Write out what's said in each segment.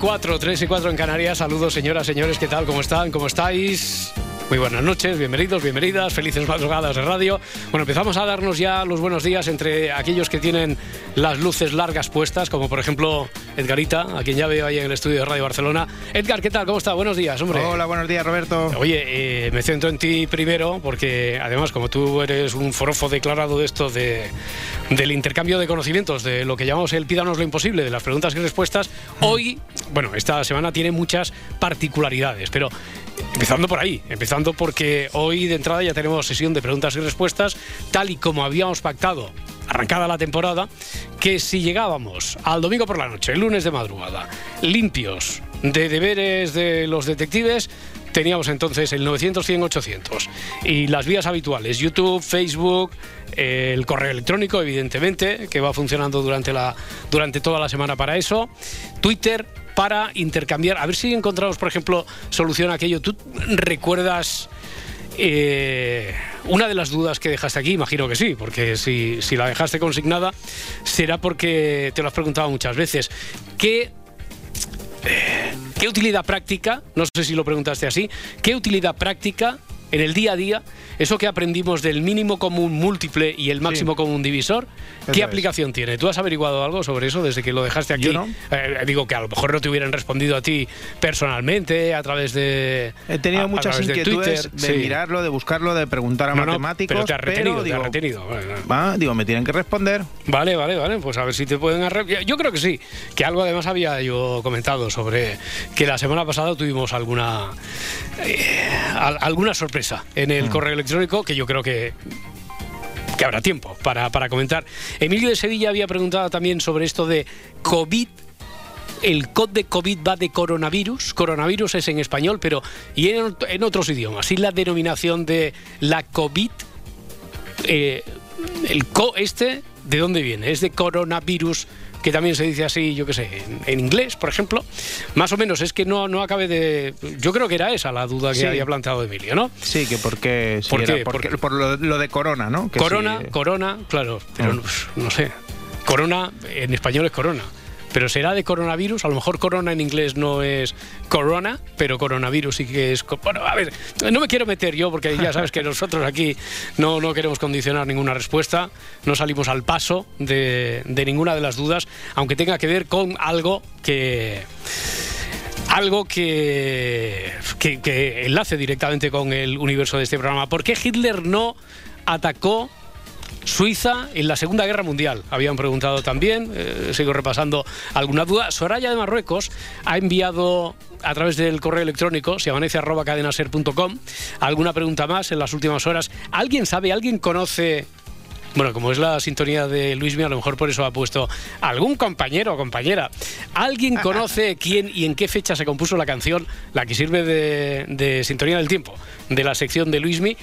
4 y 4, 3 y 4 en Canarias. Saludos, señoras, señores, ¿qué tal? ¿Cómo están? ¿Cómo estáis? Muy buenas noches, bienvenidos, bienvenidas, felices madrugadas de radio. Bueno, empezamos a darnos ya los buenos días entre aquellos que tienen las luces largas puestas, como por ejemplo Edgarita, a quien ya veo ahí en el estudio de Radio Barcelona. Edgar, ¿qué tal? ¿Cómo está? Buenos días, hombre. Hola, buenos días, Roberto. Oye, eh, me centro en ti primero, porque además, como tú eres un forofo declarado de esto de, del intercambio de conocimientos, de lo que llamamos el pídanos lo imposible, de las preguntas y respuestas, hoy, bueno, esta semana tiene muchas particularidades, pero empezando por ahí, empezando porque hoy de entrada ya tenemos sesión de preguntas y respuestas, tal y como habíamos pactado arrancada la temporada, que si llegábamos al domingo por la noche, el lunes de madrugada, limpios de deberes de los detectives, teníamos entonces el 900 100 800 y las vías habituales YouTube Facebook el correo electrónico evidentemente que va funcionando durante la durante toda la semana para eso Twitter para intercambiar. A ver si encontramos por ejemplo solución a aquello. Tú recuerdas eh, una de las dudas que dejaste aquí, imagino que sí, porque si, si la dejaste consignada será porque te lo has preguntado muchas veces. ¿Qué ¿Qué utilidad práctica, no sé si lo preguntaste así, qué utilidad práctica en el día a día, eso que aprendimos del mínimo común múltiple y el máximo Sí. común divisor, Eso ¿qué es. aplicación tiene? ¿Tú has averiguado algo sobre eso desde que lo dejaste aquí? Yo no. Eh, digo que a lo mejor no te hubieran respondido a ti personalmente, a través de. He tenido a- a muchas de inquietudes de, Twitter, sí. mirarlo, de buscarlo, de preguntar a No, no, matemáticos. pero te has retenido, te digo, has retenido. Bueno, va, digo, me tienen que responder. Vale, vale, vale. Pues a ver si te pueden. Yo creo que sí. Que algo además había yo comentado sobre que la semana pasada tuvimos alguna eh, al- alguna sorpresa en el correo electrónico que yo creo que que habrá tiempo para, para comentar. Emilio de Sevilla había preguntado también sobre esto de COVID. El COD de COVID va de coronavirus. Coronavirus es en español, pero y en, en otros idiomas. Y la denominación de la COVID eh, el co este, ¿de dónde viene? Es de coronavirus, que también se dice así, yo qué sé, en, en inglés, por ejemplo. Más o menos, es que no, no acabe de... Yo creo que era esa la duda que Sí. había planteado Emilio, ¿no? Sí, que porque, ¿Por era qué? porque- por lo, lo de corona, ¿no? Que corona, corona, claro, pero Ah. no, no sé. Corona, en español es corona. Pero será de coronavirus, a lo mejor corona en inglés no es corona, pero coronavirus sí que es... Bueno, a ver, no me quiero meter yo porque ya sabes que nosotros aquí no, no queremos condicionar ninguna respuesta, no salimos al paso de, de ninguna de las dudas, aunque tenga que ver con algo que algo que, que, que enlace directamente con el universo de este programa. ¿Por qué Hitler no atacó Suiza en la Segunda Guerra Mundial? Habían preguntado también, eh, sigo repasando alguna duda. Soraya de Marruecos ha enviado a través del correo electrónico, si amanece arroba cadenaser.com, alguna pregunta más en las últimas horas. ¿Alguien sabe, alguien conoce bueno, como es la sintonía de Luismi, a lo mejor por eso ha puesto algún compañero o compañera. ¿Alguien conoce quién y en qué fecha se compuso la canción, la que sirve de, de sintonía del tiempo, de la sección de Luismi?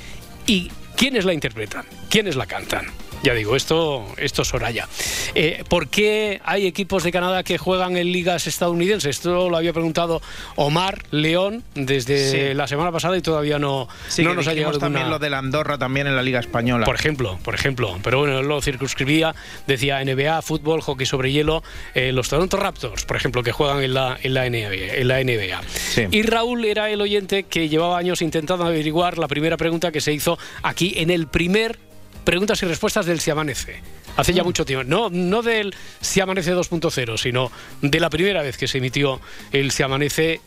¿Y quiénes la interpretan? ¿Quiénes la cantan? Ya digo, esto, esto es Soraya. Eh, ¿Por qué hay equipos de Canadá que juegan en ligas estadounidenses? Esto lo había preguntado Omar León desde Sí. la semana pasada y todavía no, Sí, no nos ha llegado también ninguna- lo de la Andorra también en la Liga Española. por ejemplo, por ejemplo. Pero bueno, él lo circunscribía, decía NBA, fútbol, hockey sobre hielo, eh, los Toronto Raptors, por ejemplo, que juegan en la, en la NBA. En la NBA. Sí. Y Raúl era el oyente que llevaba años intentando averiguar la primera pregunta que se hizo aquí en el primer preguntas y respuestas del Si Amanece. Hace ya mucho tiempo. No, no del Si Amanece 2.0, sino de la primera vez que se emitió el Si Amanece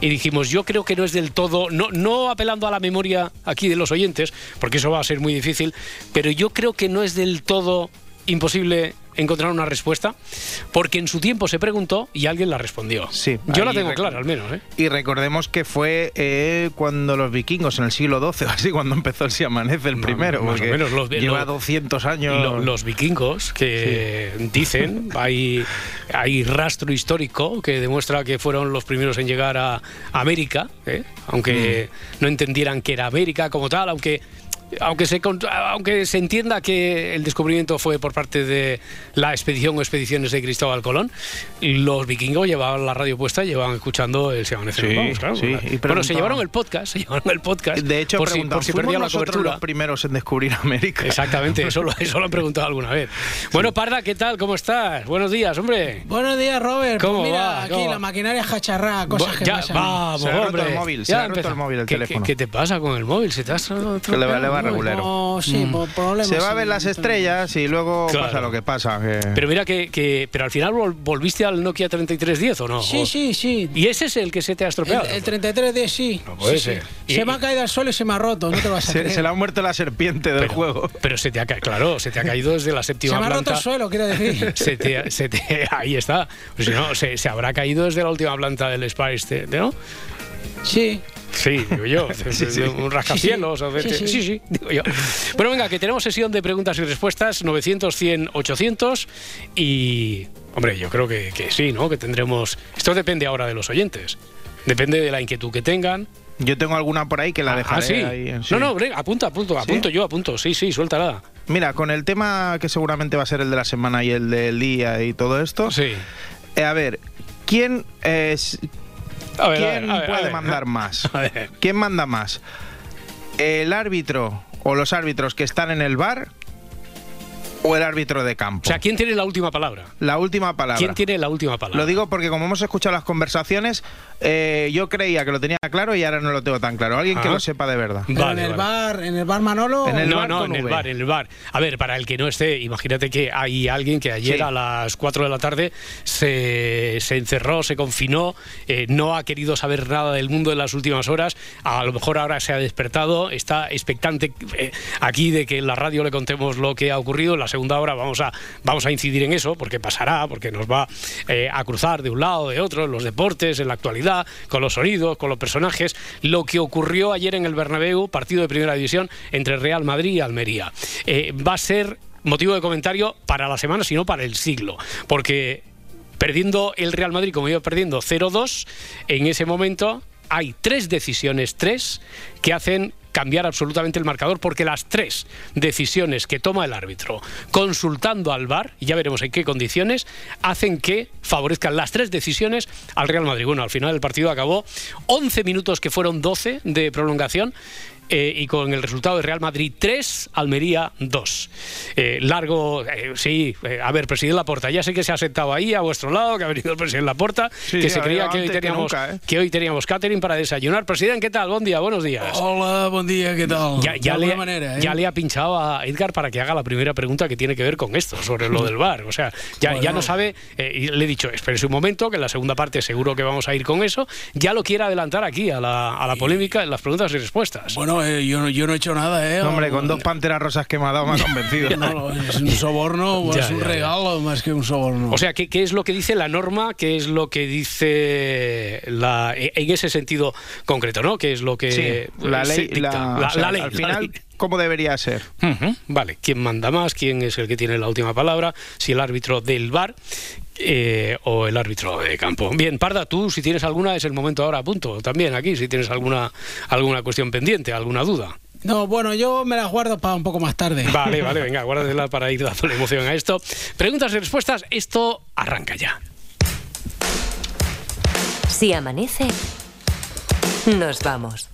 y dijimos, yo creo que no es del todo, no, no apelando a la memoria aquí de los oyentes, porque eso va a ser muy difícil, pero yo creo que no es del todo imposible encontrar una respuesta, porque en su tiempo se preguntó y alguien la respondió. Sí, Yo la tengo clara, al menos. ¿eh? Y recordemos que fue eh, cuando los vikingos, en el siglo XII así, cuando empezó el Si Amanece el primero. más o menos, los- lleva los- 200 años. Lo- los vikingos que dicen, hay, hay rastro histórico que demuestra que fueron los primeros en llegar a América, ¿eh? aunque Mm. no entendieran que era América como tal, aunque... Aunque se, aunque se entienda que el descubrimiento fue por parte de la expedición o expediciones de Cristóbal Colón, los vikingos llevaban la radio puesta y llevaban escuchando el Se amanece, Sí, nos vamos, claro. sí, y bueno, se llevaron el podcast, se llevaron el podcast. De hecho, por si, por si ¿fuimos perdía la cobertura. los primeros en descubrir América. Exactamente, eso lo, eso lo han preguntado alguna vez. Bueno, Parda, ¿qué tal? ¿Cómo estás? Buenos días, hombre. Buenos días, Robert. ¿Cómo Pues mira, va? aquí la maquinaria jacharrá, cosas que ya, pasan. vamos, Se le ha roto hombre. el móvil, Ya se ha roto el móvil, el ¿Qué- teléfono. ¿Qué, qué te pasa con el móvil? ¿Se te ha Que le va- le va estropeado? Regulero. No, sí, por problemas. Se va a ver las estrellas y luego Claro. pasa lo que pasa. que- Pero mira que, que- pero al final vol- volviste al Nokia 3310 o no? Sí, O- sí, sí. ¿Y ese es el que se te ha El, estropeado? el 33D sí. No puede Sí, sí. ser. Y- Se me ha caído al suelo y se me ha roto, no te lo vas a se, creer. se le ha muerto la serpiente del pero, juego. pero se te ha caído, claro, se te ha caído desde la Se séptima me ha roto planta. el suelo, quiero decir. Se te- se te- ahí está. Pues si no, se, se habrá caído desde la última planta del Spice, ¿no? Sí. Sí, digo yo. Sí, sí. Un rascacielos. Sí, o sí. Sí, sí, sí. sí, digo yo. Bueno, venga, que tenemos sesión de preguntas y respuestas 900, 100, 800 y... Hombre, yo creo que, que sí, ¿no? Que tendremos... Esto depende ahora de los oyentes. Depende de la inquietud que tengan. Yo tengo alguna por ahí que la Ah, dejaré sí. ahí. en- No, no, apunta, apunto, apunto yo, apunto. Sí, sí, suéltala. Mira, con el tema que seguramente va a ser el de la semana y el del día y todo esto. Sí. eh, a ver, ¿quién, es, A ver, a ¿quién ver, a ver, a puede ver. mandar más? A. ¿Quién manda más? ¿El árbitro o los árbitros que están en el bar o el árbitro de campo? O sea, ¿quién tiene la última palabra? la última palabra. ¿Quién tiene la última palabra? Lo digo porque como hemos escuchado las conversaciones, eh, yo creía que lo tenía claro y ahora no lo tengo tan claro. Alguien que lo sepa de verdad. Vale, en el vale. bar, en el bar Manolo. En el no, bar no, con en el V. bar, en el bar. A ver, para el que no esté, imagínate que hay alguien que ayer Sí. a las 4 de la tarde se, se encerró, se confinó, eh, no ha querido saber nada del mundo en las últimas horas, a lo mejor ahora se ha despertado, está expectante eh, aquí de que en la radio le contemos lo que ha ocurrido. Segunda hora vamos a, vamos a incidir en eso, porque pasará, porque nos va eh, a cruzar de un lado, de otro, en los deportes, en la actualidad, con los sonidos, con los personajes, lo que ocurrió ayer en el Bernabéu, partido de primera división entre Real Madrid y Almería. Eh, va a ser motivo de comentario para la semana, sino para el siglo, porque perdiendo el Real Madrid como iba perdiendo 0-2, en ese momento hay tres decisiones, tres, que hacen cambiar absolutamente el marcador porque las tres decisiones que toma el árbitro consultando al VAR, y ya veremos en qué condiciones, hacen que favorezcan las tres decisiones al Real Madrid. Bueno, al final el partido acabó 11 minutos que fueron 12 de prolongación eh, y con el resultado de Real Madrid 3, Almería 2. Eh, largo, eh, sí, eh, a ver, presidente Laporta, ya sé que se ha sentado ahí a vuestro lado, que ha venido el presidente Laporta, Sí, que se ha creía que hoy, antes que teníamos, nunca, ¿eh? que hoy teníamos catering para desayunar. Presidente, ¿qué tal? Buen día, buenos días. Hola, buen día, ¿qué tal? Ya, ya de le, alguna manera, ¿eh? ya le ha pinchado a Edgar para que haga la primera pregunta que tiene que ver con esto, sobre lo del bar. O sea, ya, ya Bueno. no sabe, eh, y le he dicho, espérese un momento, que en la segunda parte seguro que vamos a ir con eso. Ya lo quiere adelantar aquí a la, a la polémica en las preguntas y respuestas. Bueno, eh, yo, no- yo no he hecho nada, ¿eh? No, hombre, con dos panteras rosas que me ha dado me ha convencido. No, es un soborno, Ya, es un ya, ya. regalo más que un soborno. O sea, ¿qué, qué es lo que dice la norma? ¿Qué es lo que dice la, en ese sentido concreto, ¿no? ¿Qué es lo que Sí, la ley, dicta? la, La- o sea, la ley, al la final, ley. ¿Cómo debería ser? Vale, ¿quién manda más? ¿Quién es el que tiene la última palabra? Si el árbitro del bar eh, o el árbitro de campo. Bien, Parda, tú si tienes alguna es el momento ahora a punto. También aquí, si tienes alguna, alguna cuestión pendiente, alguna duda. No, bueno, yo me las guardo para un poco más tarde. Vale, vale, venga, guárdatela para ir dándole emoción a esto. Preguntas y respuestas, esto arranca ya. Si amanece, nos vamos.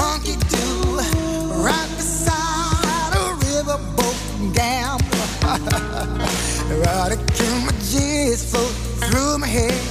monkey right beside a riverboat dam. my images flow through my head.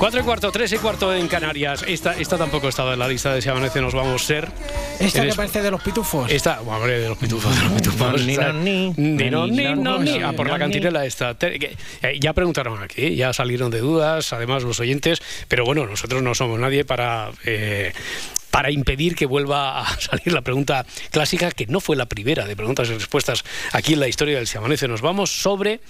4 y cuarto, 3 y cuarto en Canarias. Esta, esta tampoco estaba en la lista de Si Amanece Nos Vamos a Ser. Esta Eres... que parece de los pitufos. Esta, bueno, hombre, de los pitufos, de los pitufos. Ni, ni, ni, ni, ni. Ah, por la cantinela esta. Eh, ya preguntaron aquí, ya salieron de dudas, además los oyentes, pero bueno, nosotros no somos nadie para eh, para impedir que vuelva a salir la pregunta clásica, que no fue la primera de preguntas y respuestas aquí en la historia del Si Amanece. Nos vamos sobre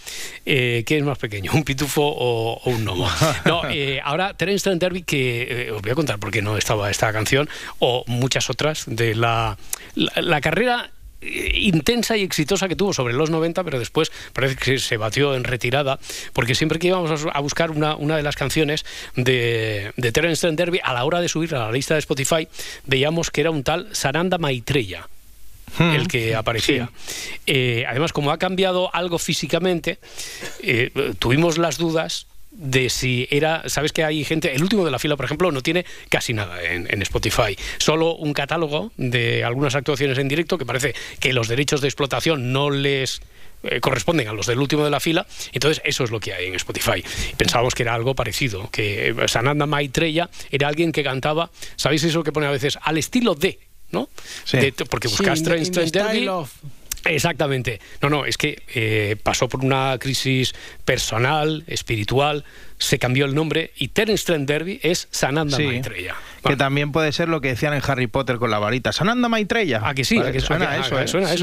eh, qué es más pequeño, un pitufo o, o un gnomo. No, eh, ahora Terence Trent D'Arby, que eh, os voy a contar por qué no estaba esta canción, o muchas otras de la, la, la carrera intensa y exitosa que tuvo sobre los 90, pero después parece que se batió en retirada, porque siempre que íbamos a buscar una, una de las canciones de, de Terence Trent D'Arby, a la hora de subirla a la lista de Spotify, veíamos que era un tal Sananda Maitreya el que aparecía. Eh, además, como ha cambiado algo físicamente, eh, tuvimos las dudas de si era, sabes que hay gente, el último de la fila, por ejemplo, no tiene casi nada en, en Spotify, solo un catálogo de algunas actuaciones en directo que parece que los derechos de explotación no les eh, corresponden a los del último de la fila, entonces eso es lo que hay en Spotify. Pensábamos que era algo parecido, que eh, Sananda Maitreya era alguien que cantaba, ¿sabéis eso que pone a veces? Al estilo de, ¿no? Sí. De- porque Sí, buscas in the- Trent in the Exactamente. No, no, es que eh, pasó por una crisis personal, espiritual, se cambió el nombre y Terence Trent D'Arby es Sananda Sí. Maitreya. Que también puede ser lo que decían en Harry Potter con la varita. Sananda Maitreya. ¿A que sí? ¿A que suena eso, ¿eh? suena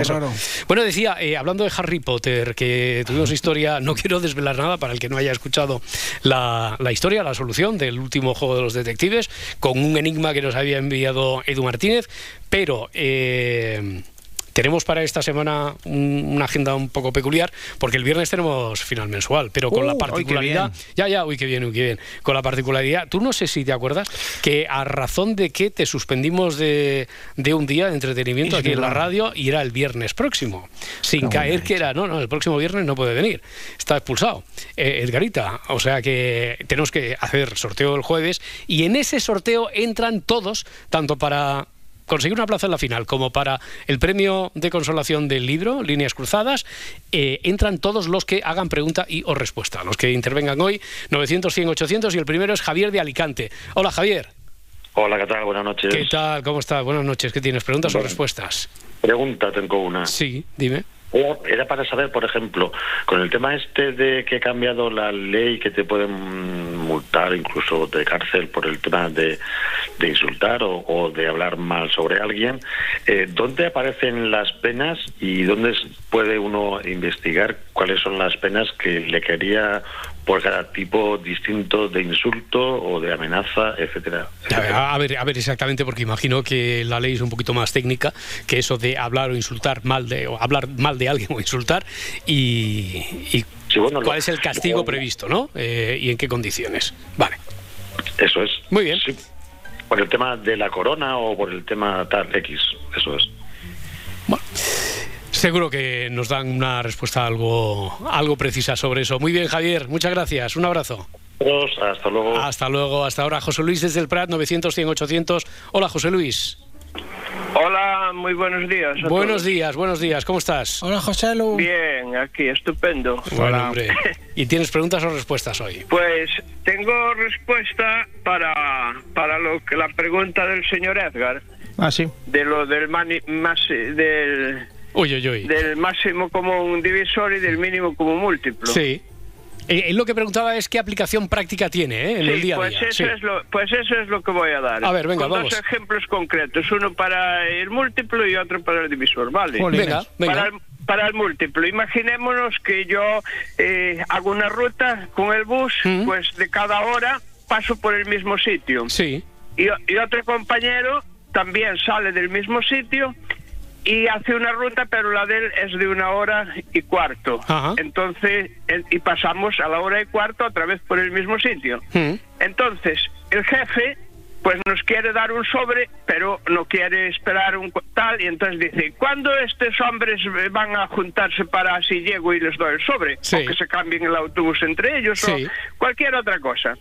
eso? Bueno, decía, eh, hablando de Harry Potter, que tuvimos historia, no quiero desvelar nada para el que no haya escuchado la, la historia, la solución del último juego de los detectives, con un enigma que nos había enviado Edu Martínez, pero... eh, tenemos para esta semana un- una agenda un poco peculiar, porque el viernes tenemos final mensual, pero con Uh, la qué particularidad. Ya, ya, uy, qué bien, uy, qué bien. Con la particularidad, tú no sé si te acuerdas que a razón de que te suspendimos de, de un día de entretenimiento Es aquí en la radio y era el viernes próximo, sin caer que era, no, no, el próximo viernes no puede venir, está expulsado. Eh, Edgarita, o sea que tenemos que hacer sorteo el jueves y en ese sorteo entran todos, tanto para conseguir una plaza en la final como para el premio de consolación del libro, Líneas Cruzadas, eh, entran todos los que hagan pregunta y o respuesta, los que intervengan hoy, 900, 100, 800 y el primero es Javier de Alicante. Hola Javier, Hola, ¿qué tal? Buenas noches. ¿qué tal? ¿Cómo estás? Buenas noches, ¿qué tienes? ¿Preguntas o respuestas? Pregunta tengo una. Sí, dime. Era- Era para saber, por ejemplo, con el tema este de que ha cambiado la ley que te pueden multar incluso de cárcel por el tema de, de insultar o, o de hablar mal sobre alguien, eh, ¿dónde aparecen las penas y dónde puede uno investigar cuáles son las penas que le quería por cada tipo distinto de insulto o de amenaza, etcétera? A ver, a ver, a ver exactamente, porque imagino que la ley es un poquito más técnica que eso de hablar o insultar mal de, o hablar mal de alguien o insultar y, y Sí, bueno, lo- cuál es el castigo lo- previsto, ¿no? Eh, y en qué condiciones. Vale. Eso es. Muy bien. Sí. Por el tema de la corona o por el tema tal X. Eso es. Seguro que nos dan una respuesta algo, algo precisa sobre eso. Muy bien, Javier, muchas gracias. Un abrazo. Hasta luego. Hasta luego, hasta ahora. José Luis desde el Prat, 900, 100, 800. Hola, José Luis. Hola, muy buenos días. a Buenos todos. días, buenos días. ¿Cómo estás? Hola, José Lu. Bien, aquí, estupendo. Bueno, hombre. ¿Y tienes preguntas o respuestas hoy? Pues tengo respuesta para, para lo que la pregunta del señor Edgar, Ah, sí. de lo del, mani- más, del, Uy, uy, uy. del máximo común divisor y del mínimo común múltiplo. Sí. Eh, él lo que preguntaba es qué aplicación práctica tiene ¿eh? en Sí, el día a pues, día. Eso Sí. es lo, pues eso es lo que voy a dar. A ver, venga, Con vamos. dos ejemplos concretos, uno para el múltiplo y otro para el divisor, ¿vale? Venga, venga. Para el, para el múltiplo, imaginémonos que yo eh, hago una ruta con el bus, Mm. pues de cada hora paso por el mismo sitio. Sí. Y, y otro compañero también sale del mismo sitio y hace una ruta, pero la de él es de una hora y cuarto. Ajá. Entonces, y pasamos a la hora y cuarto otra vez por el mismo sitio. Mm. Entonces, el jefe pues nos quiere dar un sobre, pero no quiere esperar un tal, y entonces dice, ¿cuándo estos hombres van a juntarse para si llego y les doy el sobre? Sí. O que se cambien el autobús entre ellos Sí. o cualquier otra cosa.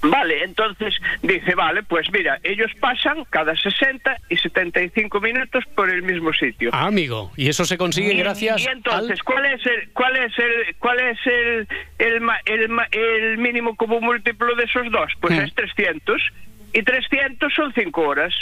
Vale, entonces dice, vale, pues mira, ellos pasan cada 60 y 75 minutos por el mismo sitio. Ah, amigo. Y eso se consigue Y- gracias y entonces al... cuál es el cuál es el cuál es el el, el, el mínimo común múltiplo de esos dos pues Hmm. es 300 y 300 son 5 horas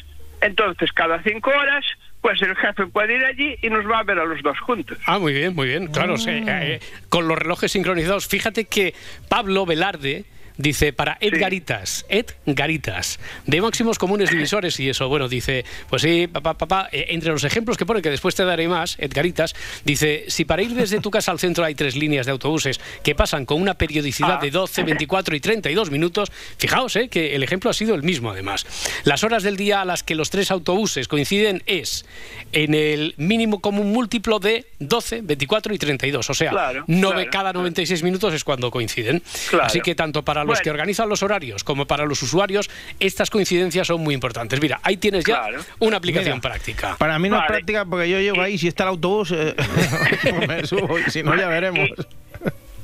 entonces cada 5 horas pues el jefe puede ir allí y nos va a ver a los dos juntos Ah, muy bien, muy bien. Claro, sí, eh, con los relojes sincronizados. Fíjate que Pablo Velarde dice para Edgaritas, Edgaritas, de máximos comunes divisores y eso, bueno, dice, pues sí, papá, papá, eh, entre los ejemplos que pone, que después te daré más, Edgaritas, dice, si para ir desde tu casa al centro hay tres líneas de autobuses que pasan con una periodicidad Ah. de 12, 24 y 32 minutos, fijaos, eh, que el ejemplo ha sido el mismo además. Las horas del día a las que los tres autobuses coinciden es en el mínimo común múltiplo de 12, 24 y 32. O sea, Claro, nove- claro, cada 96 minutos es cuando coinciden. Así que tanto para los Bueno. que organizan los horarios como para los usuarios, estas coincidencias son muy importantes. Mira, ahí tienes ya Claro. una aplicación Mira. práctica. Para mí no es práctica porque yo llego ahí, si está el autobús, eh, pues me subo, y si no ya veremos.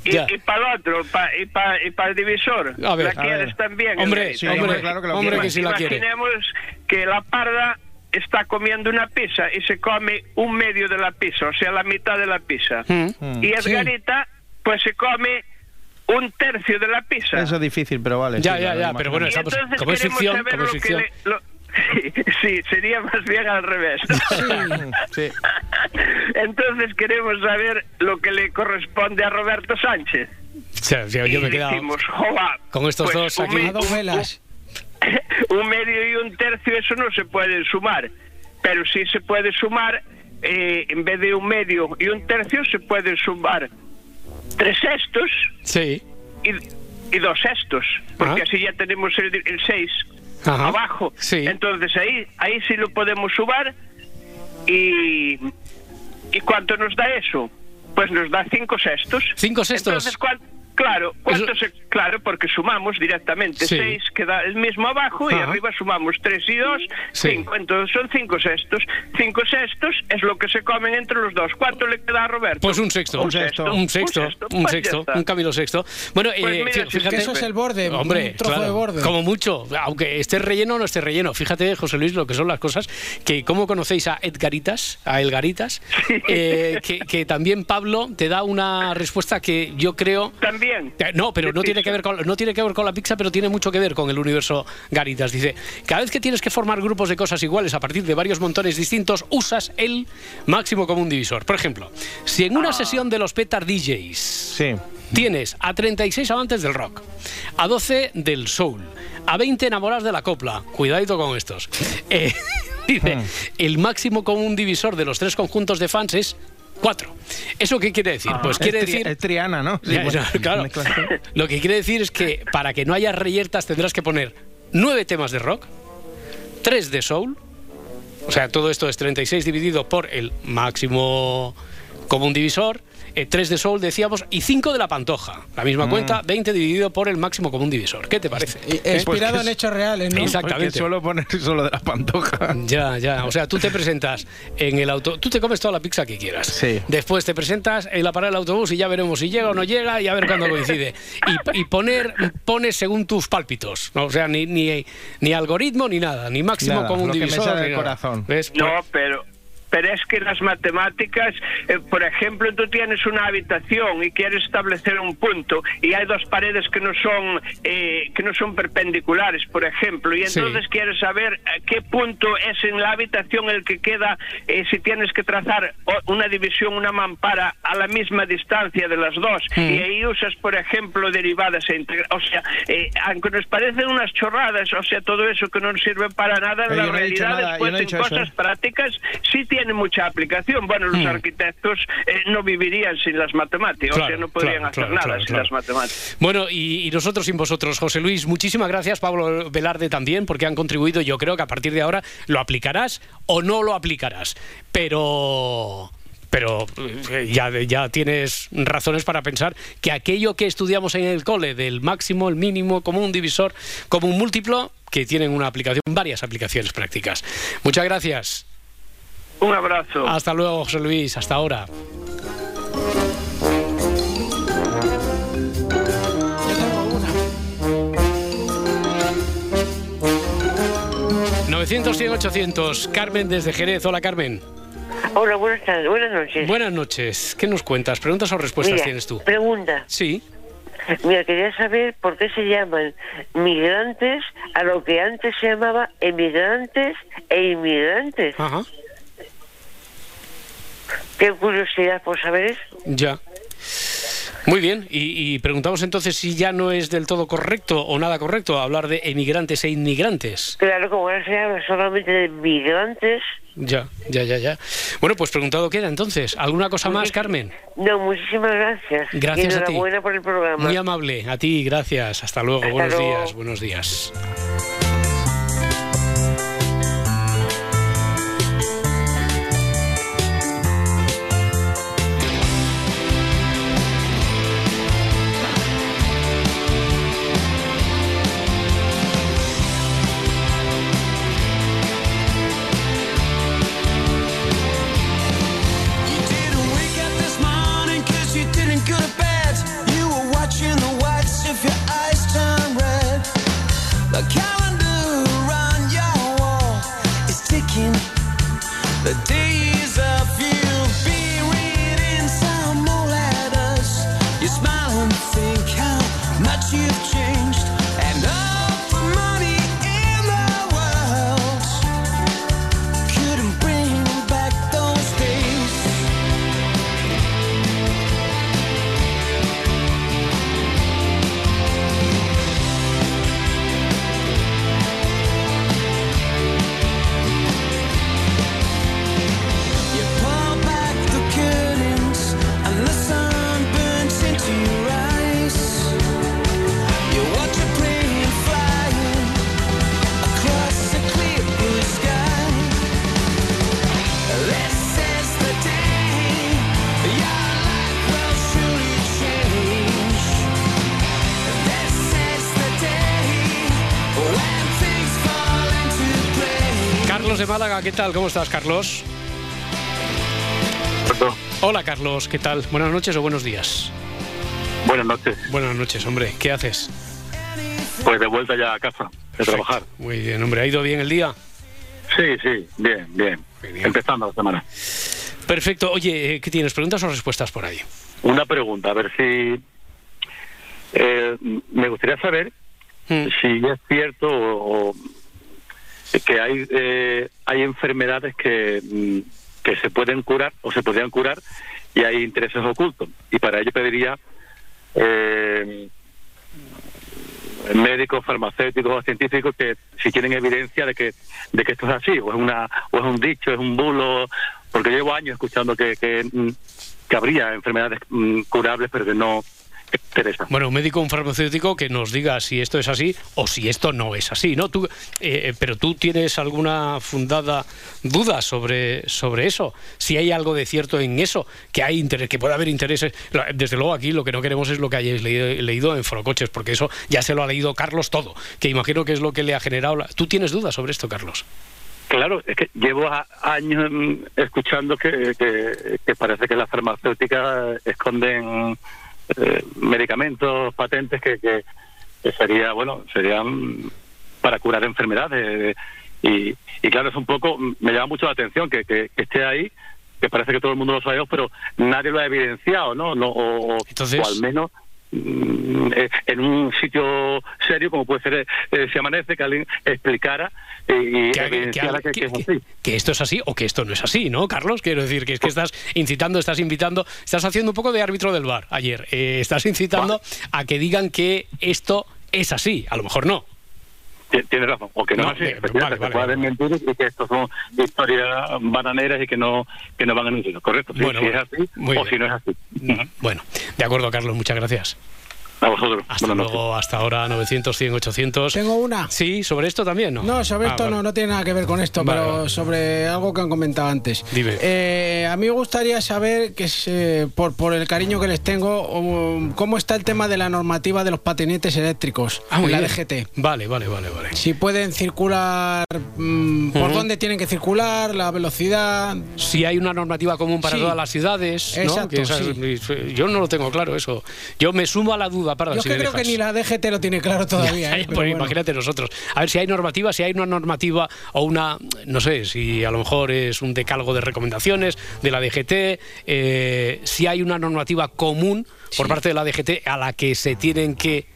y, Ya. y para el otro y para y para el divisor A ver, la quieres también Hombre, Sí, claro que lo hombre, que sí la quiere. Imaginemos que la parda está comiendo una pizza y se come un medio de la pizza, o sea, la mitad de la pizza. Mm. Y Edgarita, pues se come un tercio de la pizza. Eso es difícil, pero vale. Ya, sí, ya, lo ya, pero bueno, estamos- entonces como es queremos ficción, saber como es lo que ficción. le- lo- Sí, sí, sería más bien al revés. Sí. Entonces queremos saber lo que le corresponde a Roberto Sánchez. O sea, yo, yo me he quedado decimos, "Joba, con estos pues dos un aquí. dos velas. un medio y un tercio, eso no se puede sumar. Pero sí se puede sumar, eh, en vez de un medio y un tercio, se pueden sumar tres sextos Sí. y, y dos sextos. Porque así ya tenemos el, el seis Ajá. abajo. Sí. Entonces ahí, ahí sí lo podemos sumar. Y, ¿Y cuánto nos da eso? Pues nos da cinco sextos. Cinco sextos. Entonces, ¿cuán- Claro, ¿cuánto Eso- se- claro, porque sumamos directamente Sí. 6 queda el mismo abajo y arriba sumamos 3 y 2, Sí. 5. Entonces son 5 sextos. 5 sextos es lo que se comen entre los dos. ¿Cuánto le queda a Roberto? Pues un sexto. Un sexto. Un sexto. Un Pues sexto. Un Camilo sexto. Bueno, Pues eh, mira, fí- si es fíjate. que eso es el borde, un Hombre, trozo claro, de borde. Como mucho. Aunque esté relleno o no esté relleno. Fíjate, José Luis, lo que son las cosas. Que ¿Cómo conocéis a Edgaritas? A Elgaritas. Eh, que, que también Pablo te da una respuesta que yo creo. También. No, pero no tiene que ver con no tiene que ver con la pizza, pero tiene mucho que ver con el universo Garitas. Dice, cada vez que tienes que formar grupos de cosas iguales a partir de varios montones distintos, usas el máximo común divisor. Por ejemplo, si en una Ah. sesión de los Petar DJs Sí. tienes a 36 amantes del rock, a 12 del soul, a 20 enamorados de la copla, cuidadito con estos. Eh, dice, el máximo común divisor de los tres conjuntos de fans es 4. ¿Eso qué quiere decir? Pues quiere es, tri- decir es Triana, ¿no? Sí, bueno, claro. Lo que quiere decir es que para que no haya reyertas tendrás que poner nueve temas de rock, tres de soul, o sea, todo esto es 36 dividido por el máximo común divisor, eh, 3 de Sol, decíamos, y 5 de la Pantoja. La misma cuenta, 20 dividido por el máximo común divisor. ¿Qué te parece? ¿Eh? Inspirado Pues que en hechos reales, ¿no? Exactamente. Porque suelo poner solo de la pantoja. Ya, ya. O sea, tú te presentas en el auto. Tú te comes toda la pizza que quieras. Sí. Después te presentas en la parada del autobús y ya veremos si llega o no llega y a ver cuándo coincide. Y, y poner, pones según tus pálpitos. ¿no? O sea, ni, ni, ni algoritmo ni nada, ni máximo Nada, común lo que me divisor. ni nada. corazón. ¿Ves? No, pero pero es que las matemáticas, eh, por ejemplo, tú tienes una habitación y quieres establecer un punto y hay dos paredes que no son eh, que no son perpendiculares, por ejemplo, y Sí. entonces quieres saber eh, qué punto es en la habitación el que queda eh, si tienes que trazar una división, una mampara a la misma distancia de las dos Mm. y ahí usas, por ejemplo, derivadas e o sea, aunque nos parecen unas chorradas, o sea, todo eso que no sirve para nada, Pero en la no realidad después no en eso, cosas prácticas sí tiene mucha aplicación. Bueno, los arquitectos eh, no vivirían sin las matemáticas, o sea, no podrían claro, hacer claro, nada sin las matemáticas. Bueno, y, y nosotros sin vosotros, José Luis, muchísimas gracias, Pablo Velarde también, porque han contribuido. Yo creo que a partir de ahora lo aplicarás o no lo aplicarás. Pero. Pero eh, ya, ya tienes razones para pensar que aquello que estudiamos en el cole, del máximo, el mínimo, como un divisor, como un múltiplo, que tienen una aplicación, varias aplicaciones prácticas. Muchas gracias. Un abrazo. Hasta luego, José Luis. Hasta ahora. Yo tengo una. 900, 100, 800. Carmen desde Jerez. Hola, Carmen. Hola, buenas tardes, buenas noches. Buenas noches. ¿Qué nos cuentas? ¿Preguntas o respuestas Mira, tienes tú? Pregunta. Sí. Mira, quería saber por qué se llaman migrantes a lo que antes se llamaba emigrantes e inmigrantes. Ajá. Qué curiosidad por saber eso. Ya. Muy bien. Y, y preguntamos entonces si ya no es del todo correcto o nada correcto hablar de emigrantes e inmigrantes. Claro, como ahora se habla solamente de migrantes. Ya, ya, ya, ya. Bueno, pues preguntado queda entonces. ¿Alguna cosa más, Carmen? No, muchísimas gracias. Gracias y a ti. por el programa. Muy amable. A ti, gracias. Hasta luego. Hasta buenos luego. días, buenos días. ¿Qué tal? ¿Cómo estás, Carlos? Hola, Carlos. ¿Qué tal? Buenas noches o buenos días. Buenas noches. Buenas noches, hombre. ¿Qué haces? Pues de vuelta ya a casa, de trabajar. Muy bien, hombre. ¿Ha ido bien el día? Sí, sí, bien, bien. Muy Empezando la semana. Perfecto. Oye, eh, ¿qué tienes? ¿Preguntas o respuestas por ahí? Una pregunta, a ver si... eh, me gustaría saber Mm. si es cierto o, o que hay, eh, hay enfermedades que, mm, que se pueden curar o se podrían curar y hay intereses ocultos. Y para ello pediría eh, médicos, farmacéuticos científicos que si tienen evidencia de que de que esto es así o es una o es un dicho, es un bulo, porque llevo años escuchando que que, mm, habría enfermedades mm, curables pero que no Teresa. Bueno, un médico, un farmacéutico que nos diga si esto es así o si esto no es así, ¿no? Tú, eh, pero tú tienes alguna fundada duda sobre, sobre eso, si hay algo de cierto en eso, que hay interés, que puede haber intereses. Desde luego aquí lo que no queremos es lo que hayáis leído, leído en Forocoches, porque eso ya se lo ha leído Carlos todo, que imagino que es lo que le ha generado. la- ¿Tú tienes dudas sobre esto, Carlos? Claro, es que llevo a- años mm, escuchando que, que, que parece que las farmacéuticas esconden eh, medicamentos, patentes que, que, que sería, bueno, serían para curar enfermedades. Y, y claro, es un poco, me llama mucho la atención que, que, que esté ahí, que parece que todo el mundo lo sabemos, pero nadie lo ha evidenciado, ¿no? no o, o- Entonces- o al menos en un sitio serio como puede ser eh, Si Amanece, que alguien explicara eh, y que, que- evidenciara que, que- que es que- así. que esto es así o que esto no es así, ¿no, Carlos? Quiero decir que es que estás incitando, estás invitando, estás haciendo un poco de árbitro del bar ayer. Eh, estás incitando a que digan que esto es así. A lo mejor no. Ti- Tienes razón, o que no, No, es así, efectivamente, vale, se vale. pueden mentir y que estos son historias bananeras y que no que no van a ningún. Correcto, Bueno, si bueno, es así o bien. si no es así. Ujú. Bueno, de acuerdo, Carlos, muchas gracias. A vosotros. Hasta Buenas noches. luego, hasta ahora 900, 100, 800. Tengo una. Sí, sobre esto también, ¿no? No, sobre Ah, esto vale. no, no tiene nada que ver con esto, Vale, pero vale. sobre algo que han comentado antes. Dime. Eh, a mí me gustaría saber, que se- por, por el cariño que les tengo, cómo está el tema de la normativa de los patinetes eléctricos Ah, en la. DGT. Vale, vale, vale, vale. Si pueden circular, mm, por dónde tienen que circular, la velocidad. Si hay una normativa común para Sí. todas las ciudades, ¿no? Exacto, Yo no lo tengo claro eso. Yo me sumo a la duda Yo es que creo que ni la DGT lo tiene claro todavía. Ya, ¿eh? ya, Pero pues bueno. Imagínate nosotros. A ver si hay normativa, si hay una normativa o una, no sé, si a lo mejor es un decálogo de recomendaciones de la DGT, eh, si hay una normativa común por parte de la DGT a la que se tienen que,